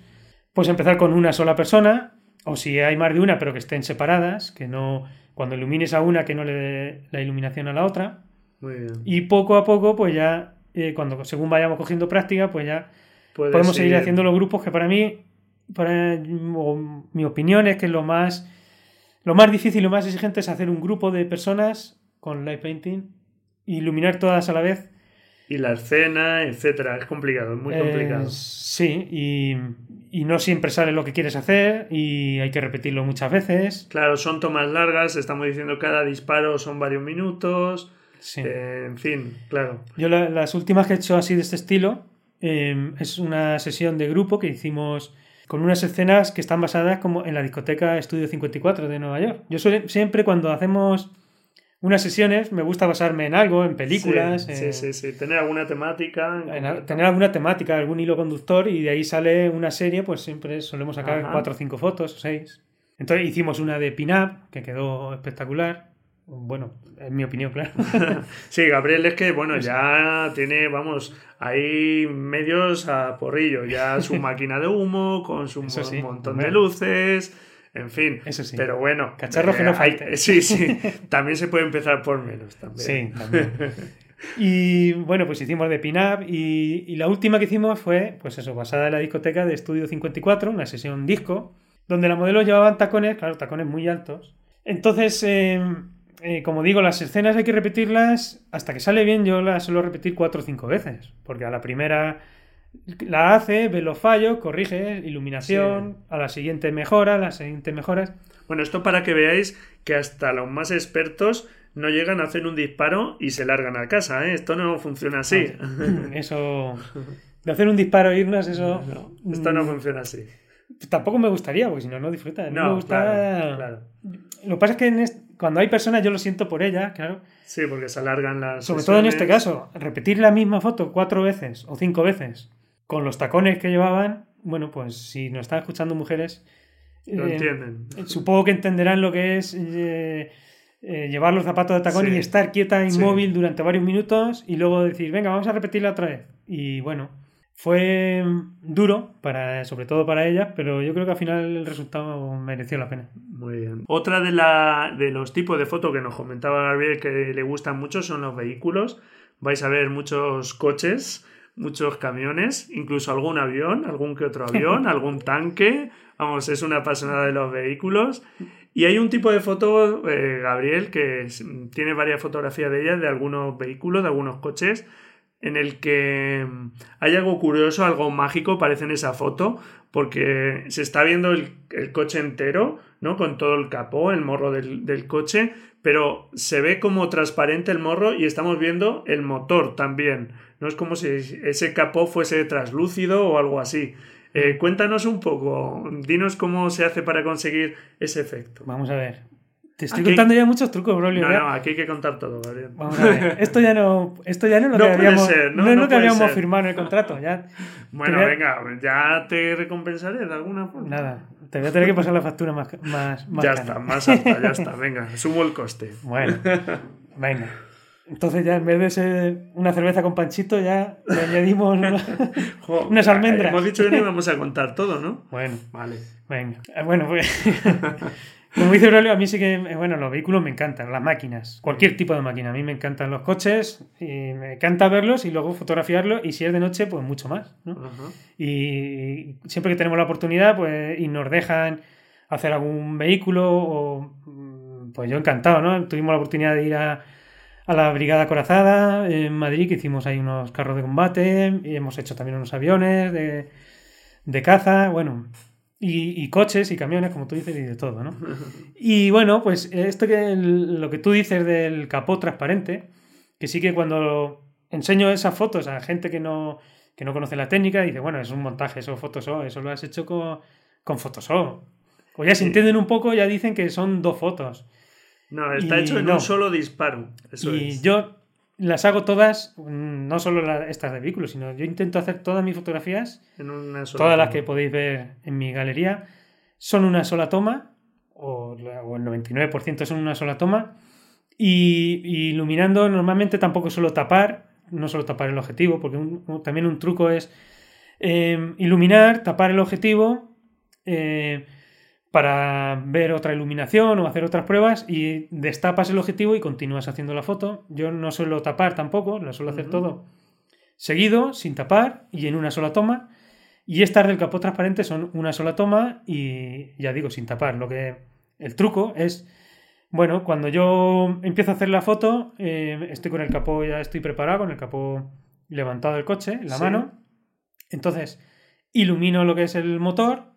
pues empezar con una sola persona, o si hay más de una, pero que estén separadas, que no, cuando ilumines a una, que no le dé la iluminación a la otra. Muy bien. Y poco a poco, pues ya, eh, cuando según vayamos cogiendo práctica, pues ya podemos seguir haciendo los grupos que para mí para, mi opinión es que lo más, lo más difícil y lo más exigente es hacer un grupo de personas con light painting, iluminar todas a la vez. Y la escena, etcétera. Es complicado, es muy complicado. sí, y, y, no siempre sale lo que quieres hacer y hay que repetirlo muchas veces. Claro, son tomas largas, estamos diciendo cada disparo son varios minutos. Sí. Eh, en fin, claro. Yo las últimas que he hecho así de este estilo eh, es una sesión de grupo que hicimos con unas escenas que están basadas como en la discoteca Estudio 54 de Nueva York. Yo siempre cuando hacemos unas sesiones me gusta basarme en algo, en películas. Sí, sí, sí, tener alguna temática. tener alguna temática, algún hilo conductor y de ahí sale una serie, pues siempre solemos sacar cuatro o cinco fotos o seis. Entonces hicimos una de pin-up que quedó espectacular. Bueno, en mi opinión, claro. sí, Gabriel es que, bueno, ya tiene, vamos, hay medios a porrillo, ya su máquina de humo, con su montón de luces, en fin. Eso sí. Pero bueno. Cacharros que no eh, falten. Sí, sí. También se puede empezar por menos también. Sí, también. Y bueno, pues hicimos de pin-up y, y, la última que hicimos fue, pues eso, basada en la discoteca de Estudio 54, una sesión disco, donde la modelo llevaban tacones, claro, tacones muy altos. Entonces, eh, eh, como digo, las escenas hay que repetirlas hasta que sale bien. Yo las suelo repetir cuatro o cinco veces, porque a la primera la hace, ve los fallos, corrige, iluminación, a la siguiente mejora, a la siguiente mejoras. Bueno, esto para que veáis que hasta los más expertos no llegan a hacer un disparo y se largan a casa, ¿eh? Esto no funciona así. Eso. De hacer un disparo e irnos, eso. esto no funciona así. Tampoco me gustaría, porque si no, no disfruta. No, me gusta. Claro, Lo que pasa es que cuando hay personas, yo lo siento por ellas, claro. Sí, porque se alargan las. Sobre todo en este caso, repetir la misma foto cuatro veces o cinco veces con los tacones que llevaban, bueno, pues si nos están escuchando mujeres. Lo eh, entienden. Supongo que entenderán lo que es. Eh, eh, llevar los zapatos de tacón y estar quieta inmóvil durante varios minutos y luego decir, venga, vamos a repetirla otra vez. Y bueno, fue duro, para, sobre todo para ella, pero yo creo que al final el resultado mereció la pena. Muy bien. Otra de, la, de los tipos de fotos que nos comentaba Gabriel que le gustan mucho son los vehículos. Vais a ver muchos coches, muchos camiones, incluso algún avión, algún que otro avión, algún tanque. Vamos, es una apasionada de los vehículos. Y hay un tipo de foto, eh, Gabriel, que tiene varias fotografías de ella, de algunos vehículos, de algunos coches en el que mm, hay algo curioso, algo mágico, parece en esa foto, porque se está viendo el, coche entero, ¿no? Con todo el capó, el morro del, coche, pero se ve como transparente el morro y estamos viendo el motor también. No es como si ese capó fuese translúcido o algo así. Eh, cuéntanos un poco, dinos cómo se hace para conseguir ese efecto. Vamos a ver. Te estoy Aquí- contando ya muchos trucos, Braulio. No, no, aquí hay que contar todo, Gabriel. Vamos a ver. Esto ya no, esto ya no es lo No que habíamos, ser, ¿no? no es lo que habíamos ser. firmado en el contrato. Ya, Bueno, a- venga, ya te recompensaré de alguna forma. nada, te voy a tener que pasar la factura más, más, más ya cara. está, más alta, ya está. Venga, sumo el coste. Bueno, venga. Entonces ya en vez de ser una cerveza con panchito, ya le añadimos... Unas almendras. Hemos dicho que no íbamos a contar todo, ¿no? Bueno, Vale. venga. Eh, Bueno, pues... Como dice Braulio, a mí sí que, eh, bueno, los vehículos me encantan, las máquinas, cualquier tipo de máquina. A mí me encantan los coches y me encanta verlos y luego fotografiarlos y si es de noche, pues mucho más. ¿no? Y siempre que tenemos la oportunidad, pues, y nos dejan hacer algún vehículo, o, mm, pues yo encantado, ¿no? Tuvimos la oportunidad de ir a, a la Brigada Corazada en Madrid, que hicimos ahí unos carros de combate, y hemos hecho también unos aviones de, de caza, bueno, y, y coches y camiones, como tú dices, y de todo, ¿no? Y bueno, pues esto que el- lo que tú dices del capó transparente, que sí que cuando enseño esas fotos a gente que no, que no conoce la técnica, dice, bueno, es un montaje, eso es Photoshop, eso lo has hecho con, con Photoshop. O ya se entienden un poco, ya dicen que son dos fotos. No, está Y hecho en no. un solo disparo. Eso y es. yo las hago todas, mm, no solo la- estas de vehículos, sino yo intento hacer todas mis fotografías En una sola Todas las toma. que podéis ver en mi galería son una sola toma, o, el 99% son una sola toma. Y, y iluminando, normalmente tampoco suelo tapar, no suelo tapar el objetivo, porque un- también un truco es eh, iluminar, tapar el objetivo eh, para ver otra iluminación o hacer otras pruebas y destapas el objetivo y continúas haciendo la foto. Yo no suelo tapar tampoco, lo suelo hacer todo seguido, sin tapar y en una sola toma. Y estas del capó transparente son una sola toma y ya digo, sin tapar. Lo que el truco es, bueno, cuando yo empiezo a hacer la foto, eh, estoy con el capó, ya estoy preparado, con el capó levantado del coche, en la Sí. mano. Entonces, ilumino lo que es el motor,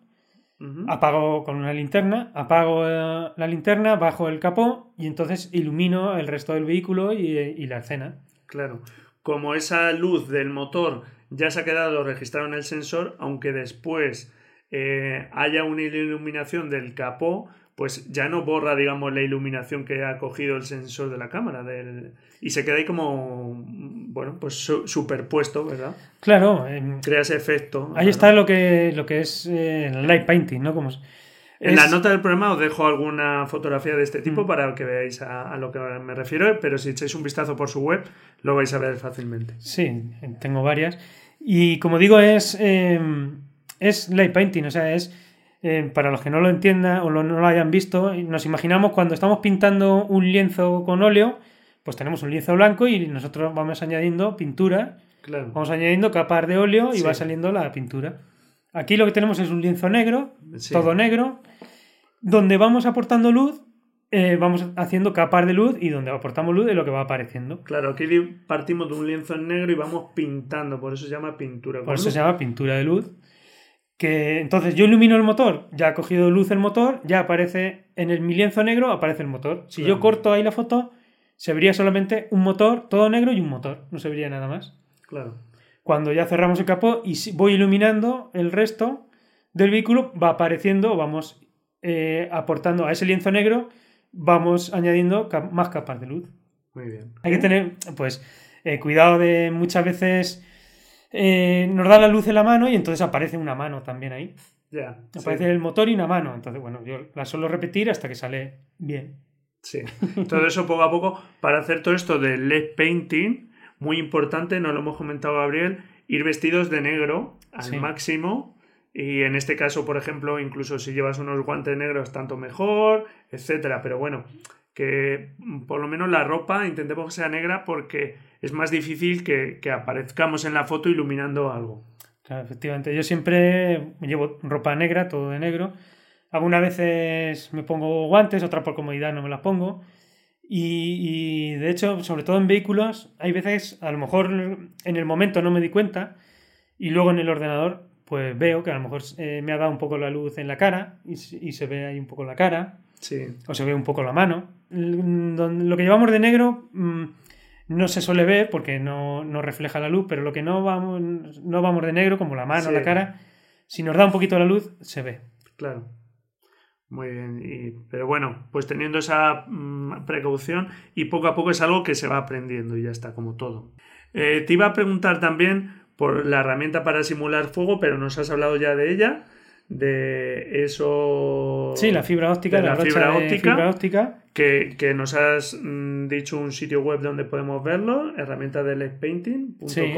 Apago con una linterna, apago eh, la linterna, bajo el capó y entonces ilumino el resto del vehículo y, y la escena. Claro. Como esa luz del motor ya se ha quedado registrado en el sensor, aunque después eh, haya una iluminación del capó, pues ya no borra, digamos, la iluminación que ha cogido el sensor de la cámara. Del... Y se queda ahí como, bueno, pues su- superpuesto, ¿verdad? Claro, em, Crea ese efecto. ahí está lo que, lo que es eh, light painting, ¿no? Como es- En la nota del programa os dejo alguna fotografía de este tipo Mm. para que veáis a, a lo que me refiero, pero si echáis un vistazo por su web lo vais a ver fácilmente. Sí, tengo varias. Y como digo, es, eh, es light painting, o sea, es eh, para los que no lo entiendan o lo- no lo hayan visto, nos imaginamos cuando estamos pintando un lienzo con óleo, pues tenemos un lienzo blanco y nosotros vamos añadiendo pintura, Claro. vamos añadiendo capas de óleo y Sí. va saliendo la pintura. Aquí lo que tenemos es un lienzo negro, Sí. todo negro, donde vamos aportando luz, eh, vamos haciendo capas de luz y donde aportamos luz es lo que va apareciendo. Claro, aquí partimos de un lienzo en negro y vamos pintando, por eso se llama pintura. Por eso se llama pintura de luz. Que entonces yo ilumino el motor, ya ha cogido luz el motor, ya aparece en el mi lienzo negro, aparece el motor. Si Claro. yo corto ahí la foto, se vería solamente un motor, todo negro y un motor, no se vería nada más. Claro. Cuando ya cerramos el capó y voy iluminando el resto del vehículo, va apareciendo, vamos eh, aportando a ese lienzo negro, vamos añadiendo más capas de luz. Muy bien. Hay que tener, pues, eh, cuidado de muchas veces eh, nos da la luz en la mano y entonces aparece una mano también ahí. Ya. sí. Aparece el motor y una mano. Entonces, bueno, yo la suelo repetir hasta que sale bien. Sí. Todo eso poco a poco para hacer todo esto de LED painting, muy importante, no lo hemos comentado Gabriel, ir vestidos de negro al Sí. máximo. Y en este caso, por ejemplo, incluso si llevas unos guantes negros, tanto mejor, etcétera. Pero bueno, que mm, por lo menos la ropa intentemos que sea negra porque es más difícil que, que aparezcamos en la foto iluminando algo. Claro, efectivamente. Yo siempre llevo ropa negra, todo de negro. Algunas veces me pongo guantes, otras por comodidad no me las pongo. Y, y, de hecho, sobre todo en vehículos, hay veces, a lo mejor en el momento no me di cuenta y luego en el ordenador pues veo que a lo mejor eh, me ha dado un poco la luz en la cara y, se- y se ve ahí un poco la cara Sí, o se ve un poco la mano. Don- Lo que llevamos de negro mm, no se suele ver porque no, no refleja la luz, pero lo que no vamos, no vamos de negro, como la mano, Sí. la cara, si nos da un poquito la luz, se ve. claro. Muy bien, y, pero bueno, pues teniendo esa mm, precaución y poco a poco es algo que se va aprendiendo y ya está, como todo. Eh, te iba a preguntar también por la herramienta para simular fuego, pero nos has hablado ya de ella, de eso... Sí, la fibra óptica, de la, brocha fibra de óptica, fibra óptica. Que, que nos has mm, dicho un sitio web donde podemos verlo, herramienta de ledpainting.com. Sí.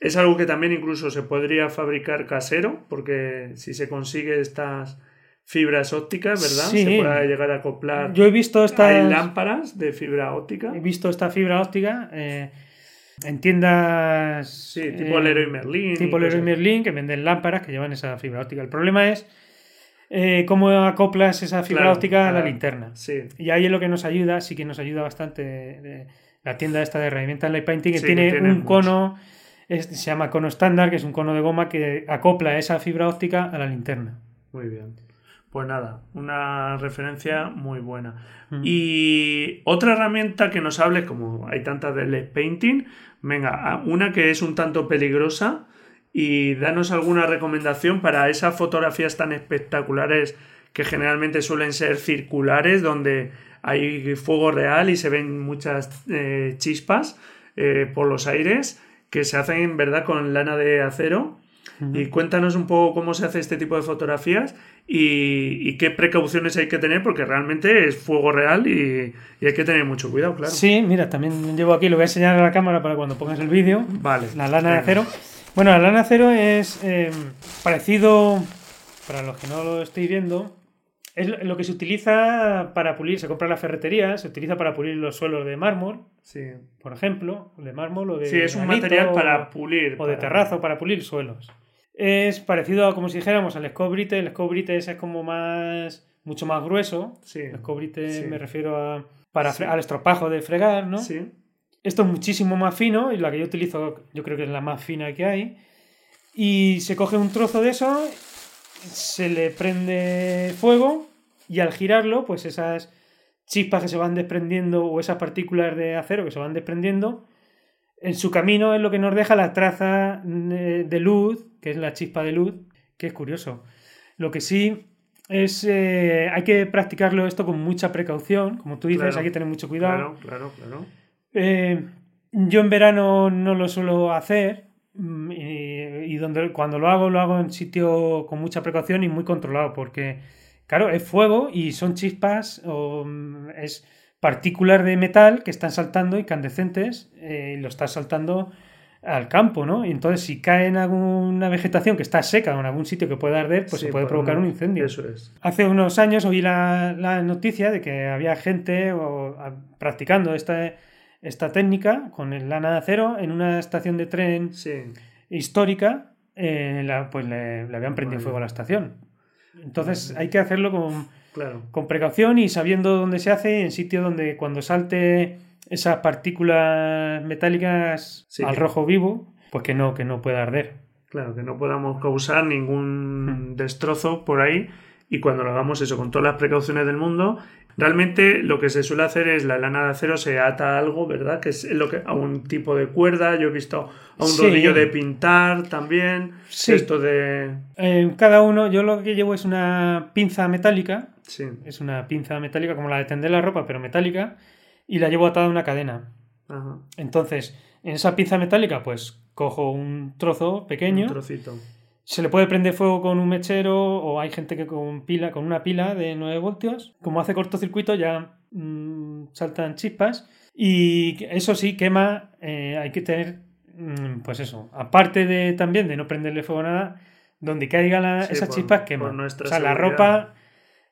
Es algo que también incluso se podría fabricar casero, porque si se consigue estas fibras ópticas, ¿verdad? Sí. Se puede llegar a acoplar. Yo he visto estas... Hay lámparas de fibra óptica. He visto esta fibra óptica eh, en tiendas. Sí, tipo eh, Leroy Merlin. y Tipo Leroy. Merlin, que venden lámparas que llevan esa fibra óptica. El problema es eh, cómo acoplas esa fibra Claro, óptica a la linterna. Sí, Y ahí es lo que nos ayuda, sí que nos ayuda bastante de- la tienda esta de herramientas Light Painting, que Sí, tiene, un mucho. cono, es- se llama cono estándar, que es un cono de goma que acopla esa fibra óptica a la linterna. muy bien. Pues nada, una referencia muy buena. Mm. Y otra herramienta que nos hables, como hay tantas de LED Painting, venga, a- una que es un tanto peligrosa y danos alguna recomendación para esas fotografías tan espectaculares que generalmente suelen ser circulares, donde hay fuego real y se ven muchas eh, chispas eh, por los aires que se hacen en verdad con lana de acero. Y cuéntanos un poco cómo se hace este tipo de fotografías y, y qué precauciones hay que tener, porque realmente es fuego real y, y hay que tener mucho cuidado, claro. Sí, mira, también llevo aquí, lo voy a enseñar a la cámara para cuando pongas el vídeo. Vale. La lana de acero. Bueno, la lana de acero es eh, parecido, para los que no lo estéis viendo, es lo que se utiliza para pulir, se compra en la ferretería, se utiliza para pulir los suelos de mármol, Sí. por ejemplo, de mármol o de Sí, es un granito, material para pulir. o de terrazo para pulir suelos. Es parecido a como si dijéramos al escobrite, el escobrite ese es como más mucho más grueso. Sí. El escobrite Sí. me refiero a para Sí. al estropajo de fregar, ¿no? Sí. Esto es muchísimo más fino y la que yo utilizo yo creo que es la más fina que hay. Y se coge un trozo de eso, se le prende fuego y al girarlo, pues esas chispas que se van desprendiendo o esas partículas de acero que se van desprendiendo, en su camino es lo que nos deja la traza de luz, que es la chispa de luz, que es curioso. Lo que sí es, eh, hay que practicarlo esto con mucha precaución, como tú dices, Claro. hay que tener mucho cuidado. Claro, claro, claro. Eh, yo en verano no lo suelo hacer mm, y, y donde, cuando lo hago lo hago en sitio con mucha precaución y muy controlado porque claro es fuego y son chispas o mm, es partículas de metal que están saltando incandescentes eh, y lo estás saltando al campo, ¿no? Y entonces si cae en alguna vegetación que está seca o en algún sitio que pueda arder, pues Sí, se puede provocar un- un incendio. Eso es. Hace unos años oí la, la noticia de que había gente o, a- practicando esta, esta técnica con el lana de acero en una estación de tren Sí. histórica, eh, la- pues le, le habían prendido Vale. fuego a la estación. Entonces hay que hacerlo con, Claro. con precaución y sabiendo dónde se hace, en sitio donde cuando salte esas partículas metálicas Sí, al rojo vivo, pues que no, que no pueda arder. Claro, que no podamos causar Hmm. ningún destrozo por ahí y cuando lo hagamos eso con todas las precauciones del mundo, realmente lo que se suele hacer es la lana de acero se ata a algo, ¿verdad? Que es lo que a un tipo de cuerda, yo he visto a un Sí. rodillo de pintar también, Sí. esto de Eh, cada uno, yo lo que llevo es una pinza metálica sí, Es una pinza metálica como la de tender la ropa, pero metálica, y la llevo atada a una cadena. ajá, Entonces, en esa pinza metálica, pues cojo un trozo pequeño, un trocito. Se le puede prender fuego con un mechero, o hay gente que con pila, con una pila de 9 voltios. Como hace cortocircuito, ya mm, saltan chispas. Y eso sí, quema, eh, hay que tener, mm, pues eso, aparte de también de no prenderle fuego a nada, donde caiga la- Sí, esas por- chispas por quema. nuestra o sea, la seguridad. ropa,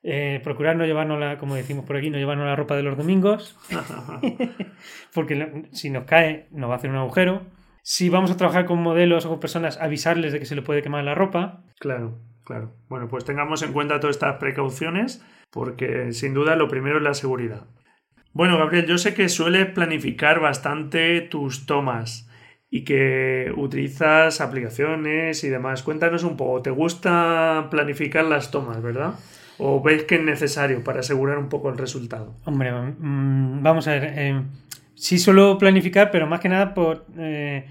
eh, procurar no llevarnos la, como decimos por aquí, no llevarnos la ropa de los domingos, porque la- si nos cae nos va a hacer un agujero. Si vamos a trabajar con modelos o con personas, avisarles de que se le puede quemar la ropa. Claro, claro. Bueno, pues tengamos en cuenta todas estas precauciones porque sin duda lo primero es la seguridad. Bueno, Gabriel, yo sé que sueles planificar bastante tus tomas y que utilizas aplicaciones y demás. Cuéntanos un poco, ¿te gusta planificar las tomas, verdad? ¿O ves que es necesario para asegurar un poco el resultado? Hombre, mm, vamos a ver. eh, sí suelo planificar, pero más que nada por. eh,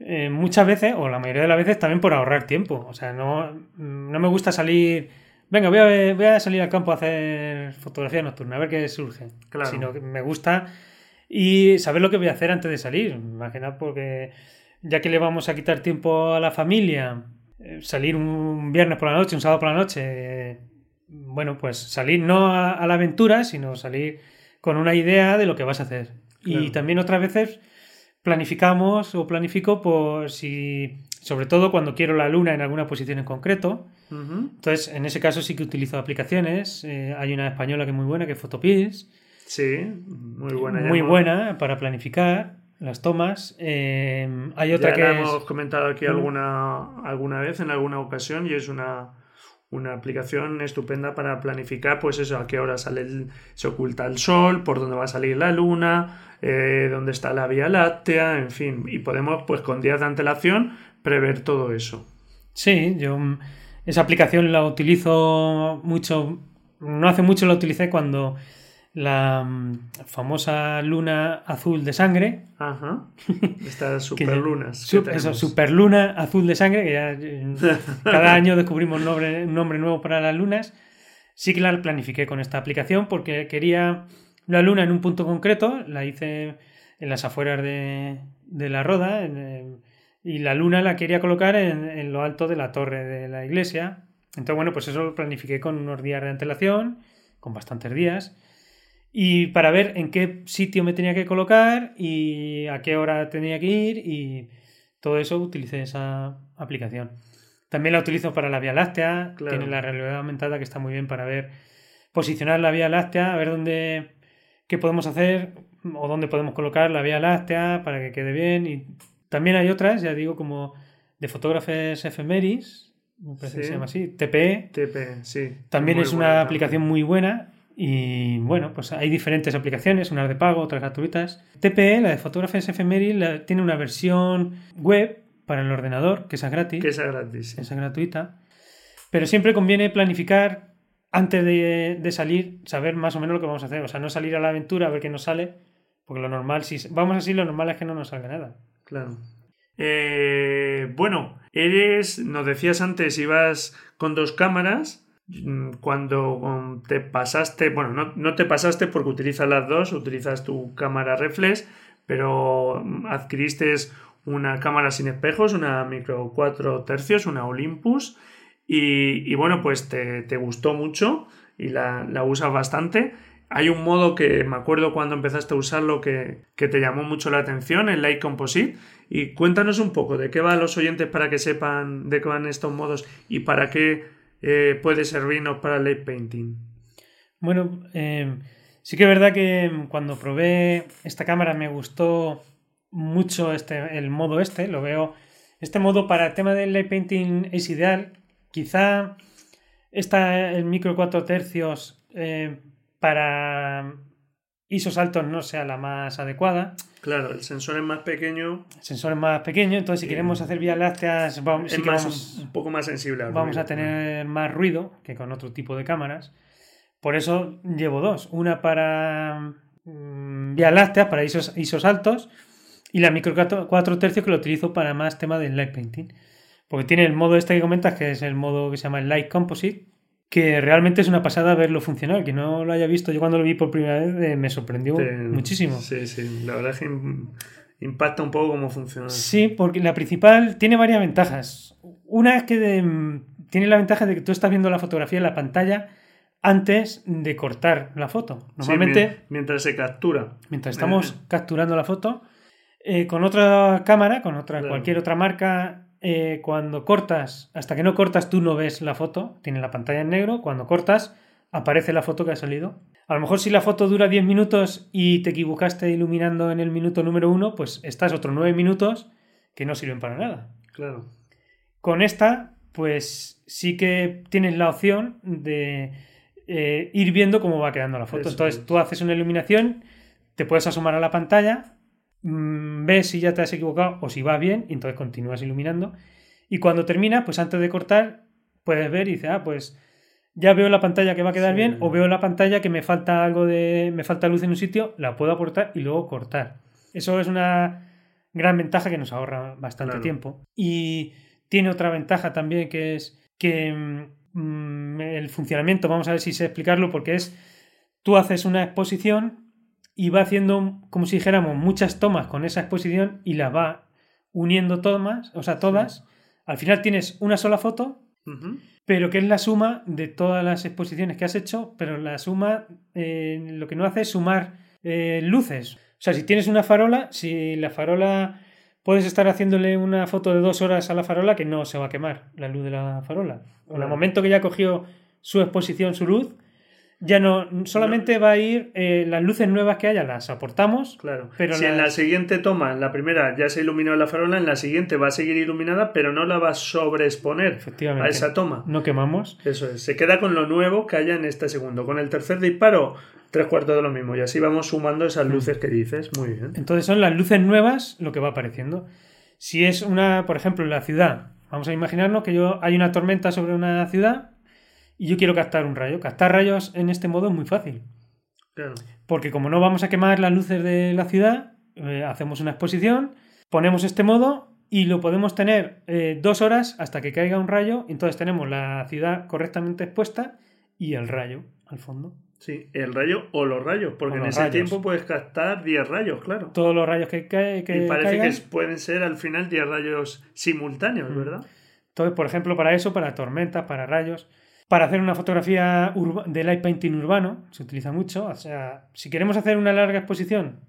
eh, muchas veces, o la mayoría de las veces, también por ahorrar tiempo. O sea, no, no me gusta salir venga, voy a, voy a salir al campo a hacer fotografía nocturna, a ver qué surge. Claro. Sino que me gusta y saber lo que voy a hacer antes de salir. Nada porque ya que le vamos a quitar tiempo a la familia, eh, salir un viernes por la noche, un sábado por la noche, eh, bueno, pues salir no a, a la aventura, sino salir con una idea de lo que vas a hacer. Y también otras veces planificamos o planifico por si, sobre todo cuando quiero la luna en alguna posición en concreto. Entonces, en ese caso sí que utilizo aplicaciones. Eh, hay una española que es muy buena, que es Photopills. Sí, muy buena. muy buena para planificar las tomas. Eh, hay otra ya que la es... hemos comentado aquí alguna, alguna vez, en alguna ocasión, y es una, una aplicación estupenda para planificar, pues eso, a qué hora sale el- se oculta el sol, por dónde va a salir la luna, eh, dónde está la Vía Láctea, en fin, y podemos, pues con días de antelación, prever todo eso. Sí, yo mm, esa aplicación la utilizo mucho. No hace mucho la utilicé cuando la mm, famosa luna azul de sangre. Ajá. Estas superlunas. su- eso, superluna azul de sangre, que ya eh, cada año descubrimos un nombre, un nombre nuevo para las lunas. Sí que la planifiqué con esta aplicación porque quería la luna en un punto concreto, la hice en las afueras de, de la roda en, y la luna la quería colocar en, en lo alto de la torre de la iglesia. Entonces, bueno, pues eso lo planifiqué con unos días de antelación, con bastantes días, y para ver en qué sitio me tenía que colocar y a qué hora tenía que ir y todo eso utilicé esa aplicación. También la utilizo para la Vía Láctea, Claro. tiene la realidad aumentada que está muy bien para ver, posicionar la Vía Láctea, a ver dónde, qué podemos hacer o dónde podemos colocar la Vía Láctea para que quede bien. Y también hay otras, ya digo, como de fotógrafos efemeris, me parece que se llama así, TPE, TP, sí. también Muy es buena una también. aplicación muy buena y bueno, pues hay diferentes aplicaciones, unas de pago, otras gratuitas. TPE, la de Fotógrafos Ephemeris, la- tiene una versión web para el ordenador, que esa es gratis, Que esa es gratis. sí. esa es gratuita. Pero siempre conviene planificar antes de, salir, saber más o menos lo que vamos a hacer. O sea, no salir a la aventura a ver qué nos sale, porque lo normal, si vamos así, lo normal es que no nos salga nada. Claro. Eh, bueno, eres, nos decías antes, ibas con dos cámaras. Mm, Cuando um, te pasaste, bueno, no, no te pasaste porque utilizas las dos, utilizas tu cámara reflex, pero mm, adquiriste una cámara sin espejos, una micro 4 tercios, una Olympus, y, bueno, pues te, te gustó mucho y la, la usas bastante. Hay un modo que me acuerdo cuando empezaste a usarlo que, que te llamó mucho la atención, el Light Composite. Y cuéntanos un poco de qué va a los oyentes para que sepan de qué van estos modos y para qué eh, puede servirnos para light painting. Bueno, eh, sí que es verdad que cuando probé esta cámara me gustó mucho este, el modo este. Lo veo. Este modo para el tema del light painting es ideal. Quizá esta, el micro 4 tercios eh, para ISOs altos no sea la más adecuada. Claro, el sensor es más pequeño, El sensor es más pequeño, entonces si queremos hacer vías lácteas vamos, es sí más, vamos, un, poco más sensible vamos ruido. a tener más ruido que con otro tipo de cámaras. Por eso llevo dos. Una para mm, vía láctea, para ISOs, ISOs altos, y la micro 4 tercios que lo utilizo para más tema del light painting. Porque tiene el modo este que comentas, que es el modo que se llama el Light Composite, que realmente es una pasada verlo funcionar. Que no lo haya visto, yo cuando lo vi por primera vez eh, me sorprendió Te- muchísimo. Sí, sí, la verdad es que im- impacta un poco cómo funciona. Sí, porque la principal tiene varias ventajas. Una es que de- tiene la ventaja de que tú estás viendo la fotografía en la pantalla antes de cortar la foto. Normalmente, mien- mientras se captura. mientras estamos capturando la foto, eh, con otra cámara, con otra, Claro. cualquier otra marca, eh, cuando cortas, hasta que no cortas tú no ves la foto, tiene la pantalla en negro, cuando cortas aparece la foto que ha salido. A lo mejor si la foto dura 10 minutos y te equivocaste iluminando en el minuto número 1, pues estás otros 9 minutos que no sirven para nada. Claro. Con esta, pues sí que tienes la opción de eh, ir viendo cómo va quedando la foto. Eso Entonces es. tú haces una iluminación, te puedes asomar a la pantalla, mm, ves si ya te has equivocado o si va bien, y entonces continúas iluminando. Y cuando termina, pues antes de cortar, puedes ver y dices, ah, pues ya veo la pantalla que va a quedar Sí. bien, o veo la pantalla que me falta algo de. me falta luz en un sitio, la puedo aportar y luego cortar. Eso es una gran ventaja que nos ahorra bastante Claro. tiempo. Y tiene otra ventaja también que es que mm, mm, el funcionamiento, vamos a ver si sé explicarlo, porque es, tú haces una exposición y va haciendo, como si dijéramos, muchas tomas con esa exposición y las va uniendo todas, o sea, todas. Al final tienes una sola foto, pero que es la suma de todas las exposiciones que has hecho, pero la suma eh, lo que no hace es sumar eh, luces. O sea, si tienes una farola, si la farola puedes estar haciéndole una foto de dos horas a la farola que no se va a quemar la luz de la farola. En el momento que ya cogió su exposición, su luz, ya no, solamente va a ir eh, las luces nuevas que haya, las aportamos. Claro. Pero si en la siguiente toma, en la primera ya se iluminó la farola, en la siguiente va a seguir iluminada, pero no la va a sobreexponer a esa toma. No quemamos. Eso es. Se queda con lo nuevo que haya en este segundo. Con el tercer disparo, tres cuartos de lo mismo. Y así vamos sumando esas mm. luces que dices. Muy bien. Entonces son las luces nuevas lo que va apareciendo. Si es una, por ejemplo, en la ciudad, vamos a imaginarnos que yo hay una tormenta sobre una ciudad y yo quiero captar un rayo. Captar rayos en este modo es muy fácil. Porque como no vamos a quemar las luces de la ciudad, eh, hacemos una exposición, ponemos este modo y lo podemos tener eh, dos horas hasta que caiga un rayo. Entonces tenemos la ciudad correctamente expuesta y el rayo al fondo. Sí, el rayo o los rayos, porque en ese tiempo puedes captar 10 rayos, claro. Todos los rayos que, caen. y parece que pueden ser al final 10 rayos simultáneos, ¿verdad? Entonces, por ejemplo, para eso, para tormentas, para rayos, para hacer una fotografía de light painting urbano, se utiliza mucho. O sea, si queremos hacer una larga exposición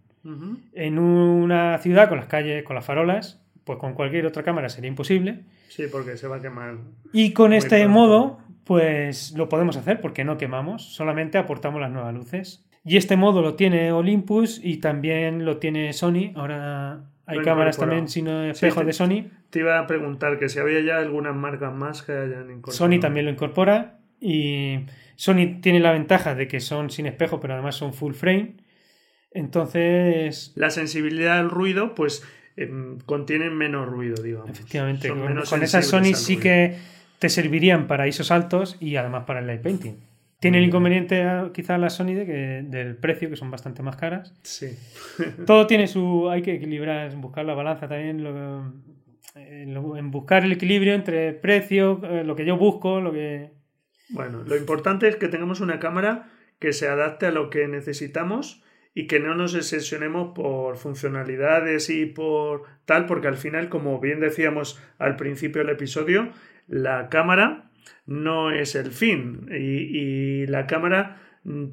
en una ciudad con las calles, con las farolas, pues con cualquier otra cámara sería imposible. Sí, porque se va a quemar. Y con este modo, pues lo podemos hacer porque no quemamos, solamente aportamos las nuevas luces. Y este modo lo tiene Olympus y también lo tiene Sony. Ahora hay cámaras también sin espejo de Sony. Te iba a preguntar que si había ya algunas marcas más que hayan incorporado. Sony también lo incorpora y Sony tiene la ventaja de que son sin espejo, pero además son full frame. Entonces. La sensibilidad al ruido, pues em, contienen menos ruido, digamos. Efectivamente, con, esas Sony sí que te servirían para ISOs altos y además para el light painting. Tiene el inconveniente ah, quizá la Sony de que, del precio, que son bastante más caras. Sí. Todo tiene su... Hay que equilibrar, buscar la balanza también, eh, en buscar el equilibrio entre precio, eh, lo que yo busco, lo que... Bueno, lo importante es que tengamos una cámara que se adapte a lo que necesitamos y que no nos obsesionemos por funcionalidades y por tal, porque al final, como bien decíamos al principio del episodio, la cámara no es el fin y, la cámara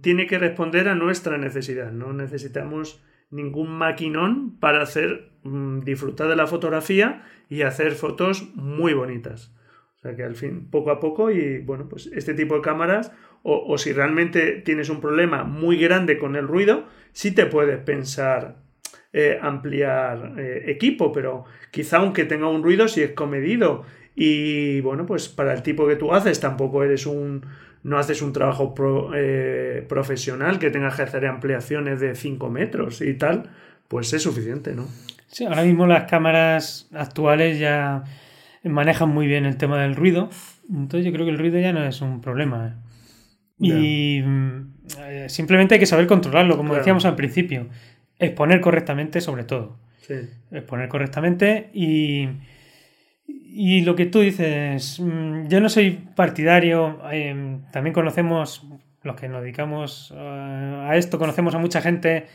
tiene que responder a nuestra necesidad. No necesitamos ningún maquinón para hacer mm, disfrutar de la fotografía y hacer fotos muy bonitas. O sea que al fin, poco a poco, y bueno, pues este tipo de cámaras, o, si realmente tienes un problema muy grande con el ruido, sí te puedes pensar eh, ampliar eh, equipo, pero quizá aunque tenga un ruido, si es comedido y bueno, pues para el tipo que tú haces, tampoco eres un. No haces un trabajo eh, profesional que tengas que hacer ampliaciones de 5 metros y tal, pues es suficiente, ¿no? Sí, ahora mismo las cámaras actuales ya manejan muy bien el tema del ruido. Entonces yo creo que el ruido ya no es un problema. ¿eh? Y eh, simplemente hay que saber controlarlo, como decíamos al principio. Exponer correctamente sobre todo. Sí. Exponer correctamente y y lo que tú dices, mm, yo no soy partidario, eh, también conocemos, los que nos dedicamos eh, a esto, conocemos a mucha gente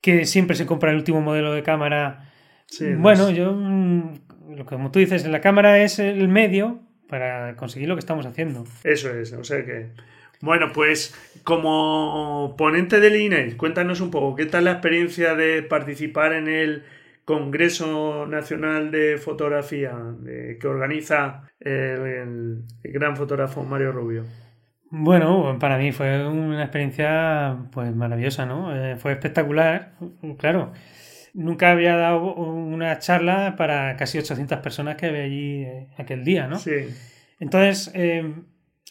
que siempre se compra el último modelo de cámara. bueno, yo, mm, lo que como tú dices, la cámara es el medio para conseguir lo que estamos haciendo. Eso es, o sea que... Bueno, pues como ponente del INE, cuéntanos un poco, ¿qué tal la experiencia de participar en el Congreso Nacional de Fotografía que organiza el, gran fotógrafo Mario Rubio? Bueno, para mí fue una experiencia pues maravillosa, ¿no? Eh, fue espectacular, claro. Nunca había dado una charla para casi 800 personas que había allí eh, aquel día, ¿no? Sí. Entonces, eh,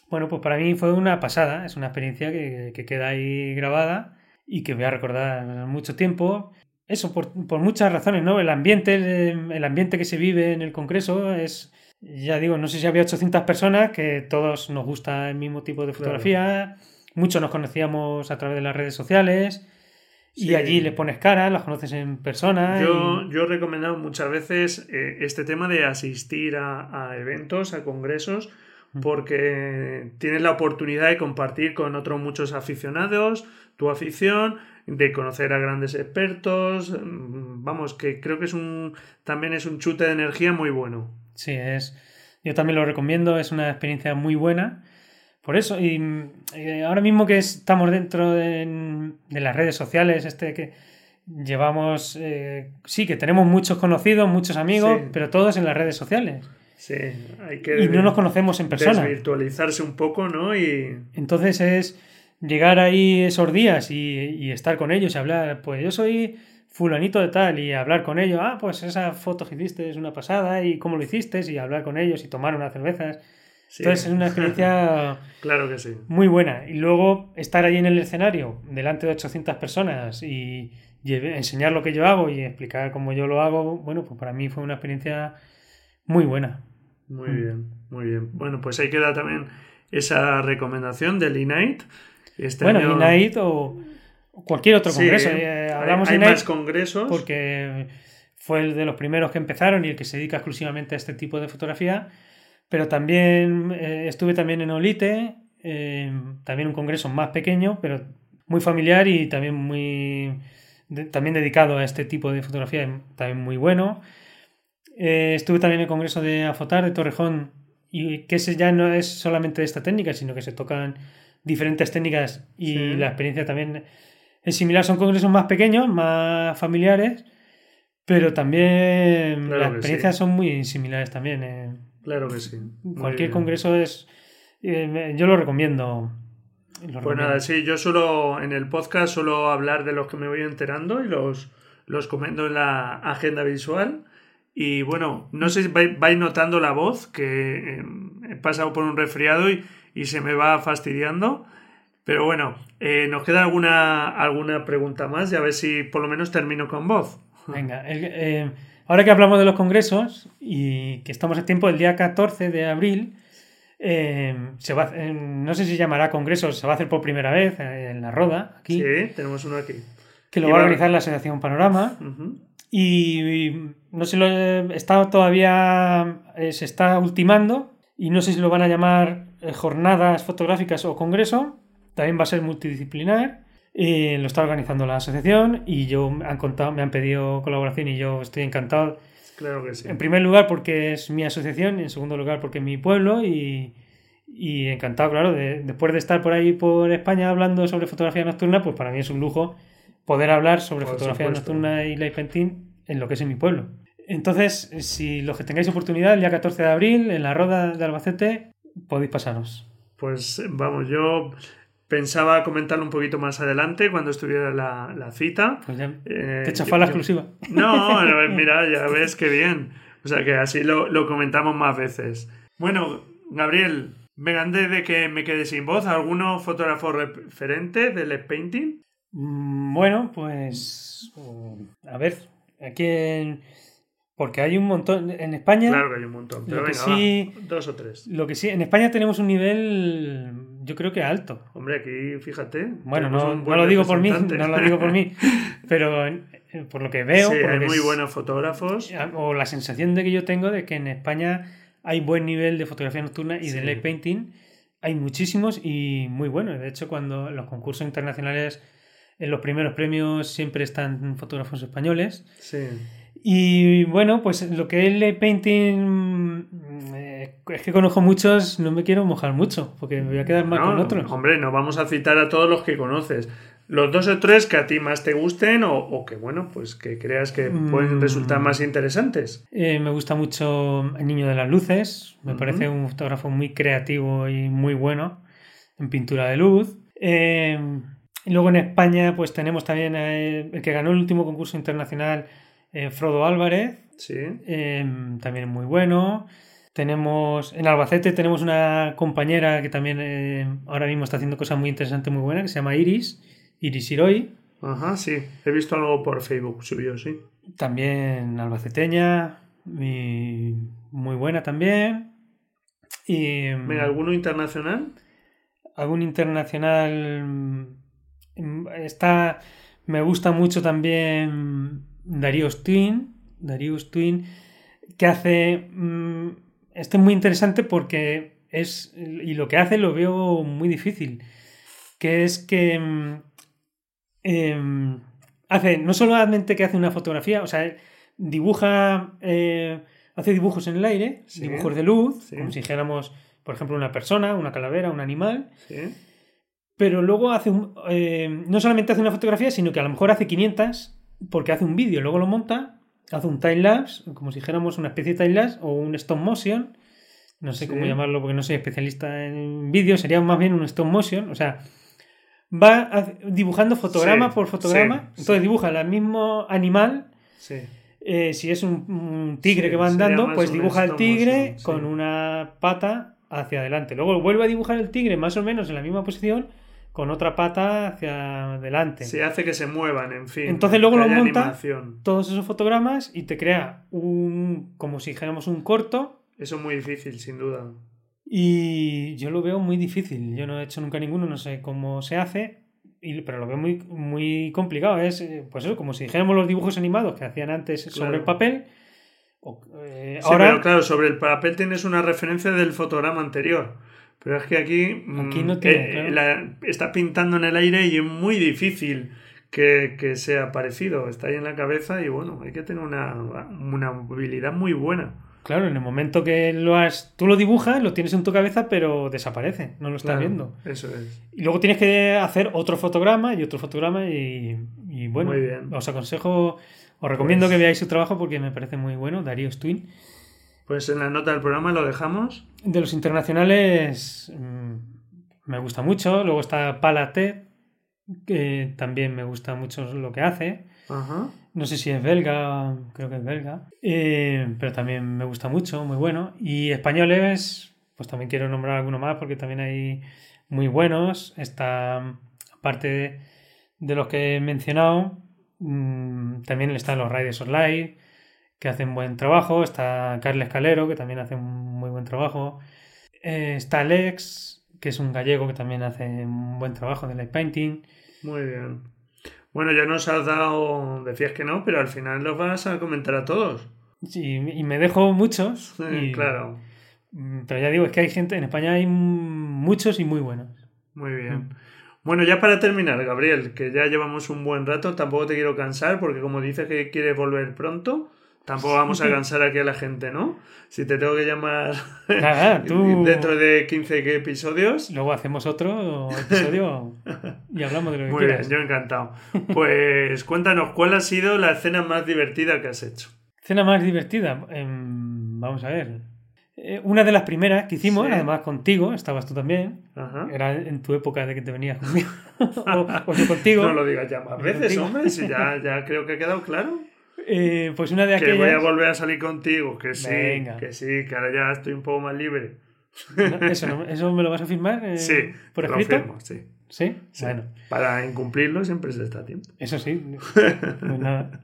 bueno, pues para mí fue una pasada, es una experiencia que, que queda ahí grabada y que voy a recordar mucho tiempo eso, por, muchas razones, ¿no? El ambiente, el, ambiente que se vive en el Congreso es, ya digo, no sé si había 800 personas, que todos nos gusta el mismo tipo de fotografía, muchos nos conocíamos a través de las redes sociales. Y allí les pones cara, las conoces en persona. Yo, yo he recomendado muchas veces eh, este tema de asistir a, a, eventos, a congresos, porque tienes la oportunidad de compartir con otros muchos aficionados tu afición, de conocer a grandes expertos, mm, vamos, que creo que es un también es un chute de energía muy bueno. Sí, es yo también lo recomiendo, es una experiencia muy buena. Por eso, y ahora mismo que estamos dentro de, las redes sociales, este que llevamos, eh, sí, que tenemos muchos conocidos, muchos amigos, pero todos en las redes sociales. Sí, hay que... Y no nos conocemos en persona. Virtualizarse un poco, ¿no? Y... Entonces es llegar ahí esos días y, estar con ellos y hablar, pues yo soy fulanito de tal y hablar con ellos, ah, pues esa foto que hiciste es una pasada y cómo lo hiciste y hablar con ellos y tomar unas cervezas. Entonces es una experiencia claro que sí. muy buena. Y luego estar ahí en el escenario delante de 800 personas y, enseñar lo que yo hago y explicar cómo yo lo hago, bueno, pues para mí fue una experiencia muy buena. Muy mm. bien, muy bien. Bueno, pues ahí queda también esa recomendación del E-Night. Este bueno, año... o cualquier otro congreso. Eh, hablamos hay, más congresos. Porque fue el de los primeros que empezaron y el que se dedica exclusivamente a este tipo de fotografía. Pero también eh, estuve también en Olite, eh, también un congreso más pequeño, pero muy familiar y también muy también dedicado a este tipo de fotografía, también muy bueno. estuve también en el congreso de Afotar de Torrejón y que ese ya no es solamente de esta técnica, sino que se tocan diferentes técnicas y la experiencia también es similar. Son congresos más pequeños, más familiares, pero también las experiencias son muy similares también. Eh. Claro que sí. Cualquier congreso es... Eh, yo lo recomiendo. pues nada, sí, yo solo en el podcast suelo hablar de los que me voy enterando y los, los comento en la agenda visual. Y bueno, no sé si vais notando la voz, que em, he pasado por un resfriado y, y se me va fastidiando. Pero bueno, eh, nos queda alguna, alguna pregunta más y a ver si por lo menos termino con voz. Venga, eh, ahora que hablamos de los congresos y que estamos a tiempo, el día 14 de abril, eh, se va, no sé si llamará congreso, se va a hacer por primera vez en la Roda, aquí. Sí, tenemos uno aquí. Que lo va a organizar la Asociación Panorama. Y no sé, lo, está todavía, se está ultimando y no sé si lo van a llamar jornadas fotográficas o congreso. También va a ser multidisciplinar. Eh, lo está organizando la asociación y yo me han contado, me han pedido colaboración y yo estoy encantado. Claro que sí. En primer lugar porque es mi asociación y en segundo lugar porque es mi pueblo y, y encantado, claro, de, después de estar por ahí por España hablando sobre fotografía nocturna, pues para mí es un lujo poder hablar sobre fotografía nocturna y light painting en lo que es en mi pueblo. Entonces, si los que tengáis oportunidad, el día 14 de abril, en la Roda de Albacete, podéis pasaros. Pues vamos, yo pensaba comentarlo un poquito más adelante cuando estuviera la, cita. Pues ya eh, te he la exclusiva. No, mira, ya ves qué bien. O sea que así lo, lo comentamos más veces. Bueno, Gabriel, venga, antes de que me quede sin voz, ¿alguno fotógrafo referente del painting? Mm, bueno, pues. Mm, a ver, aquí en. Porque hay un montón. En España. Claro que hay un montón. Pero venga, sí, dos o tres. Lo que sí, en España tenemos un nivel. Yo creo que alto. Hombre, aquí fíjate. Bueno, no, lo digo por mí, no lo digo por mí. Pero por lo que veo. Sí, hay muy buenos fotógrafos. O la sensación de que yo tengo de que en España hay buen nivel de fotografía nocturna y de light painting. Hay muchísimos y muy buenos. De hecho, cuando los concursos internacionales en los primeros premios siempre están fotógrafos españoles. Sí. Y bueno, pues lo que es el painting eh, es que conozco muchos, no me quiero mojar mucho, porque me voy a quedar mal con otros. Hombre, no vamos a citar a todos los que conoces. Los dos o tres que a ti más te gusten o, que, bueno, pues que creas que pueden mm. resultar más interesantes. Eh, me gusta mucho El Niño de las Luces, me parece un fotógrafo muy creativo y muy bueno en pintura de luz. Eh, y luego en España, pues tenemos también el que ganó el último concurso internacional, eh, Frodo Álvarez. Sí. Em, también muy bueno. Tenemos en Albacete tenemos una compañera que también eh, ahora mismo está haciendo cosas muy interesantes, muy buenas, que se llama Iris, Iris Hiroi. Ajá, sí. He visto algo por Facebook, subió, sí. También albaceteña, muy buena también. Y, Mira, ¿alguno internacional? Algún internacional Está, me gusta mucho también Darío Twin, Darío Twin, que hace... Mm, este es muy interesante porque es, y lo que hace lo veo muy difícil, que es que mm, em, hace, no solamente que hace una fotografía, o sea, dibuja, eh, hace dibujos en el aire, Sí. dibujos de luz, Sí. como si dijéramos, por ejemplo, una persona, una calavera, un animal, Sí. pero luego hace un, eh, no solamente hace una fotografía, sino que a lo mejor hace 500 porque hace un vídeo, luego lo monta, hace un time lapse, como si dijéramos una especie de time lapse o un stop motion, no sé Sí. cómo llamarlo porque no soy especialista en vídeo, sería más bien un stop motion, o sea, va dibujando fotograma Sí, por fotograma, sí, entonces dibuja el mismo animal Sí. eh, si es un, un tigre Sí, que va andando, pues dibuja el tigre motion, sí. con una pata hacia adelante. Luego vuelve a dibujar el tigre más o menos en la misma posición con otra pata hacia adelante. Sí, hace que se muevan, en fin. Entonces luego lo monta. animación. Todos esos fotogramas y te crea un, como si dijéramos un corto. Eso es muy difícil, sin duda. Y yo lo veo muy difícil. Yo no he hecho nunca ninguno, no sé cómo se hace. y- pero lo veo muy, muy complicado. Es, eh, pues eso, como si dijéramos los dibujos animados que hacían antes sobre el papel. O, eh, Sí, ahora, pero claro, sobre el papel tienes una referencia del fotograma anterior. Pero es que aquí, mm, Aquí no tiene, eh, claro. la- está pintando en el aire y es muy difícil que, que sea parecido. Está ahí en la cabeza y bueno, hay que tener una, una habilidad muy buena. Claro, en el momento que lo has, tú lo dibujas, lo tienes en tu cabeza, pero desaparece, no lo estás Claro, viendo. Eso es. Y luego tienes que hacer otro fotograma y otro fotograma y, y bueno, Muy bien. os aconsejo, os recomiendo Pues- que veáis su trabajo porque me parece muy bueno, Darío Twin. Pues en la nota del programa lo dejamos. De los internacionales mm, me gusta mucho, luego está Palate, que también me gusta mucho lo que hace. Ajá. No sé si es belga, creo que es belga, Eh, pero también me gusta mucho, muy bueno. Y españoles, pues también quiero nombrar alguno más porque también hay muy buenos. Está, aparte de, de los que he mencionado, mm, también están los Riders Online, que hacen buen trabajo. Está Carles Calero, que también hace un muy buen trabajo. Eh, está Alex, que es un gallego que también hace un buen trabajo de light painting. Muy bien. Bueno, ya nos has dado, decías que no, pero al final los vas a comentar a todos. Sí, y me dejo muchos. y- Claro, Mm, Pero ya digo, es que hay gente, en España hay muchos y muy buenos. muy bien. Mm. Bueno, ya para terminar, Gabriel, que ya llevamos un buen rato, tampoco te quiero cansar, porque como dices que quieres volver pronto, tampoco vamos a cansar aquí a la gente, ¿no? Si te tengo que llamar Nada, tú- dentro de 15 episodios, Luego hacemos otro episodio y hablamos de lo que muy bien, quieras. yo encantado. Pues cuéntanos, ¿cuál ha sido la escena más divertida que has hecho? Cena más divertida. Em, vamos a ver. Eh, una de las primeras que hicimos, Sí. además contigo, estabas tú también. Ajá. Era en tu época de que te venías conmigo. o, o yo contigo. No lo digas ya más veces, Contigo. hombre, si ya, ya creo que ha quedado claro. Eh, pues una de Que aquellas. voy a volver a salir contigo, que sí, Venga. que sí, que ahora ya estoy un poco más libre. No, eso, no- ¿Eso me lo vas a firmar? eh, Sí, ¿Por lo escrito? firmo, sí. ¿Sí? sí. Bueno. Para incumplirlo siempre se está a tiempo. Eso sí. Pues nada.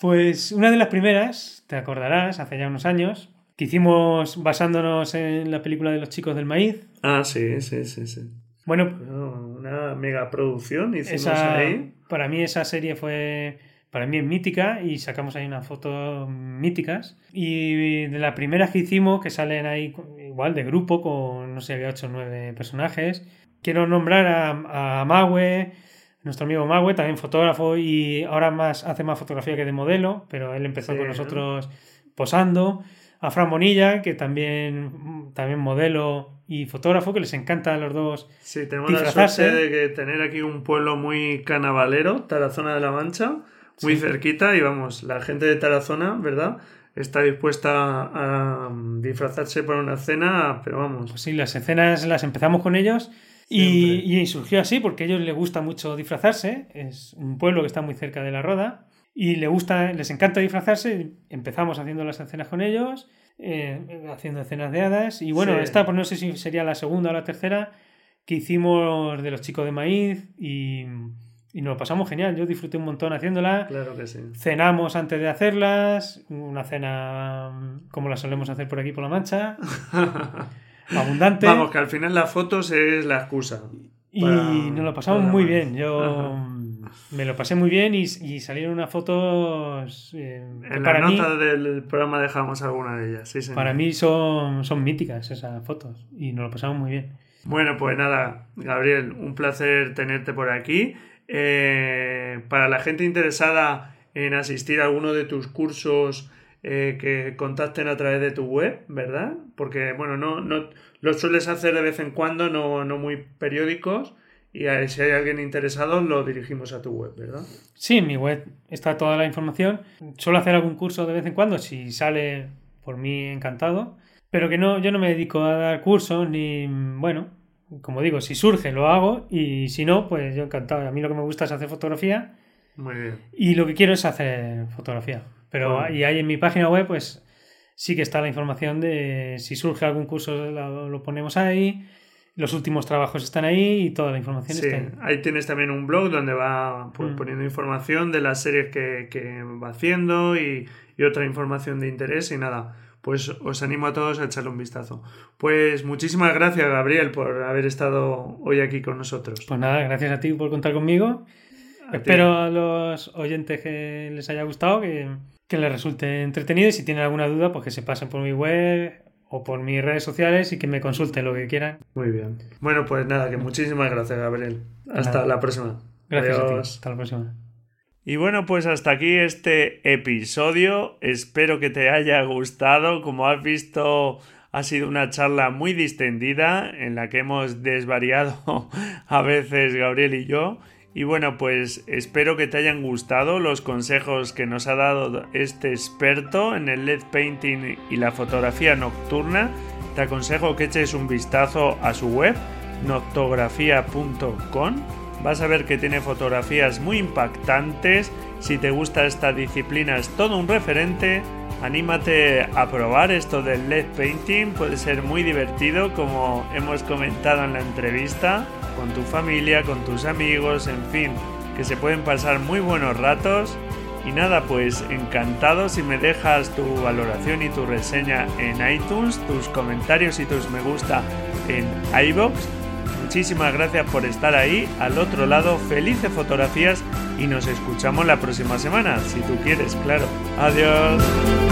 Pues una de las primeras, te acordarás, hace ya unos años, que hicimos basándonos en la película de los chicos del maíz. Ah, sí, sí, sí, sí. Bueno, una mega producción hicimos esa, ahí. para mí esa serie fue, para mí es mítica y sacamos ahí unas fotos míticas. Y de las primeras que hicimos, que salen ahí igual de grupo, con no sé, había 8 o 9 personajes. Quiero nombrar a, a Maue, nuestro amigo Maue, también fotógrafo y ahora más hace más fotografía que de modelo, pero él empezó Sí, con ¿no? nosotros posando. A Fran Bonilla, que también, también modelo y fotógrafo, que les encanta a los dos Sí, tenemos la suerte de que tener aquí un pueblo muy canavalero, Tarazona de la Mancha, muy Sí. cerquita y vamos, la gente de Tarazona, ¿verdad? Está dispuesta a, a disfrazarse para una cena, pero vamos, Pues sí, las escenas las empezamos con ellos y, y surgió así porque a ellos les gusta mucho disfrazarse. Es un pueblo que está muy cerca de la Roda y le gusta, les encanta disfrazarse. Empezamos haciendo las escenas con ellos, eh, haciendo escenas de hadas y bueno, Sí. esta pues no sé si sería la segunda o la tercera que hicimos de los chicos de maíz y, y nos lo pasamos genial. Yo disfruté un montón haciéndola. claro que sí. Cenamos antes de hacerlas, una cena mm, como la solemos hacer por aquí por la Mancha, abundante. Vamos, que al final las fotos es la excusa. Y para- nos lo pasamos muy bien. Yo mm, me lo pasé muy bien y, y salieron unas fotos. eh, En para la mí, nota del programa dejamos alguna de ellas. Sí, señor. para mí son, son míticas esas fotos y nos lo pasamos muy bien. Bueno, pues nada, Gabriel, un placer tenerte por aquí. Eh, para la gente interesada en asistir a alguno de tus cursos, eh, que contacten a través de tu web, ¿verdad? Porque, bueno, no, no lo sueles hacer de vez en cuando, no, no muy periódicos. Y si hay alguien interesado, lo dirigimos a tu web, ¿verdad? Sí, en mi web está toda la información. Suelo hacer algún curso de vez en cuando, si sale por mí encantado. Pero que no, yo no me dedico a dar cursos ni, bueno, como digo, si surge lo hago y si no, pues yo encantado. A mí lo que me gusta es hacer fotografía Muy bien. y lo que quiero es hacer fotografía. Pero Bueno. y ahí en mi página web, pues sí que está la información de si surge algún curso, lo, ponemos ahí. Los últimos trabajos están ahí y toda la información Sí, está ahí. ahí tienes también un blog donde va pues, Mm. poniendo información de las series que, que va haciendo y, y otra información de interés y nada, pues os animo a todos a echarle un vistazo. Pues muchísimas gracias Gabriel por haber estado hoy aquí con nosotros. Pues nada, gracias a ti por contar conmigo. A ti. Espero a los oyentes que les haya gustado, que, que les resulte entretenido y si tienen alguna duda, pues que se pasen por mi web o por mis redes sociales y que me consulten lo que quieran. Muy bien. Bueno, pues nada, que muchísimas gracias Gabriel. Hasta Nada. la próxima. Gracias a ti. Hasta la próxima. Y bueno, pues hasta aquí este episodio. Espero que te haya gustado. Como has visto, ha sido una charla muy distendida en la que hemos desvariado a veces Gabriel y yo. Y bueno, pues espero que te hayan gustado los consejos que nos ha dado este experto en el LED painting y la fotografía nocturna. Te aconsejo que eches un vistazo a su web, noctografía.com. Vas a ver que tiene fotografías muy impactantes. Si te gusta esta disciplina es todo un referente. Anímate a probar esto del LED painting, puede ser muy divertido como hemos comentado en la entrevista, con tu familia, con tus amigos, en fin, que se pueden pasar muy buenos ratos. Y nada, pues encantado si me dejas tu valoración y tu reseña en iTunes, tus comentarios y tus me gusta en iBox. Muchísimas gracias por estar ahí, al otro lado, felices fotografías y nos escuchamos la próxima semana, si tú quieres, claro. Adiós.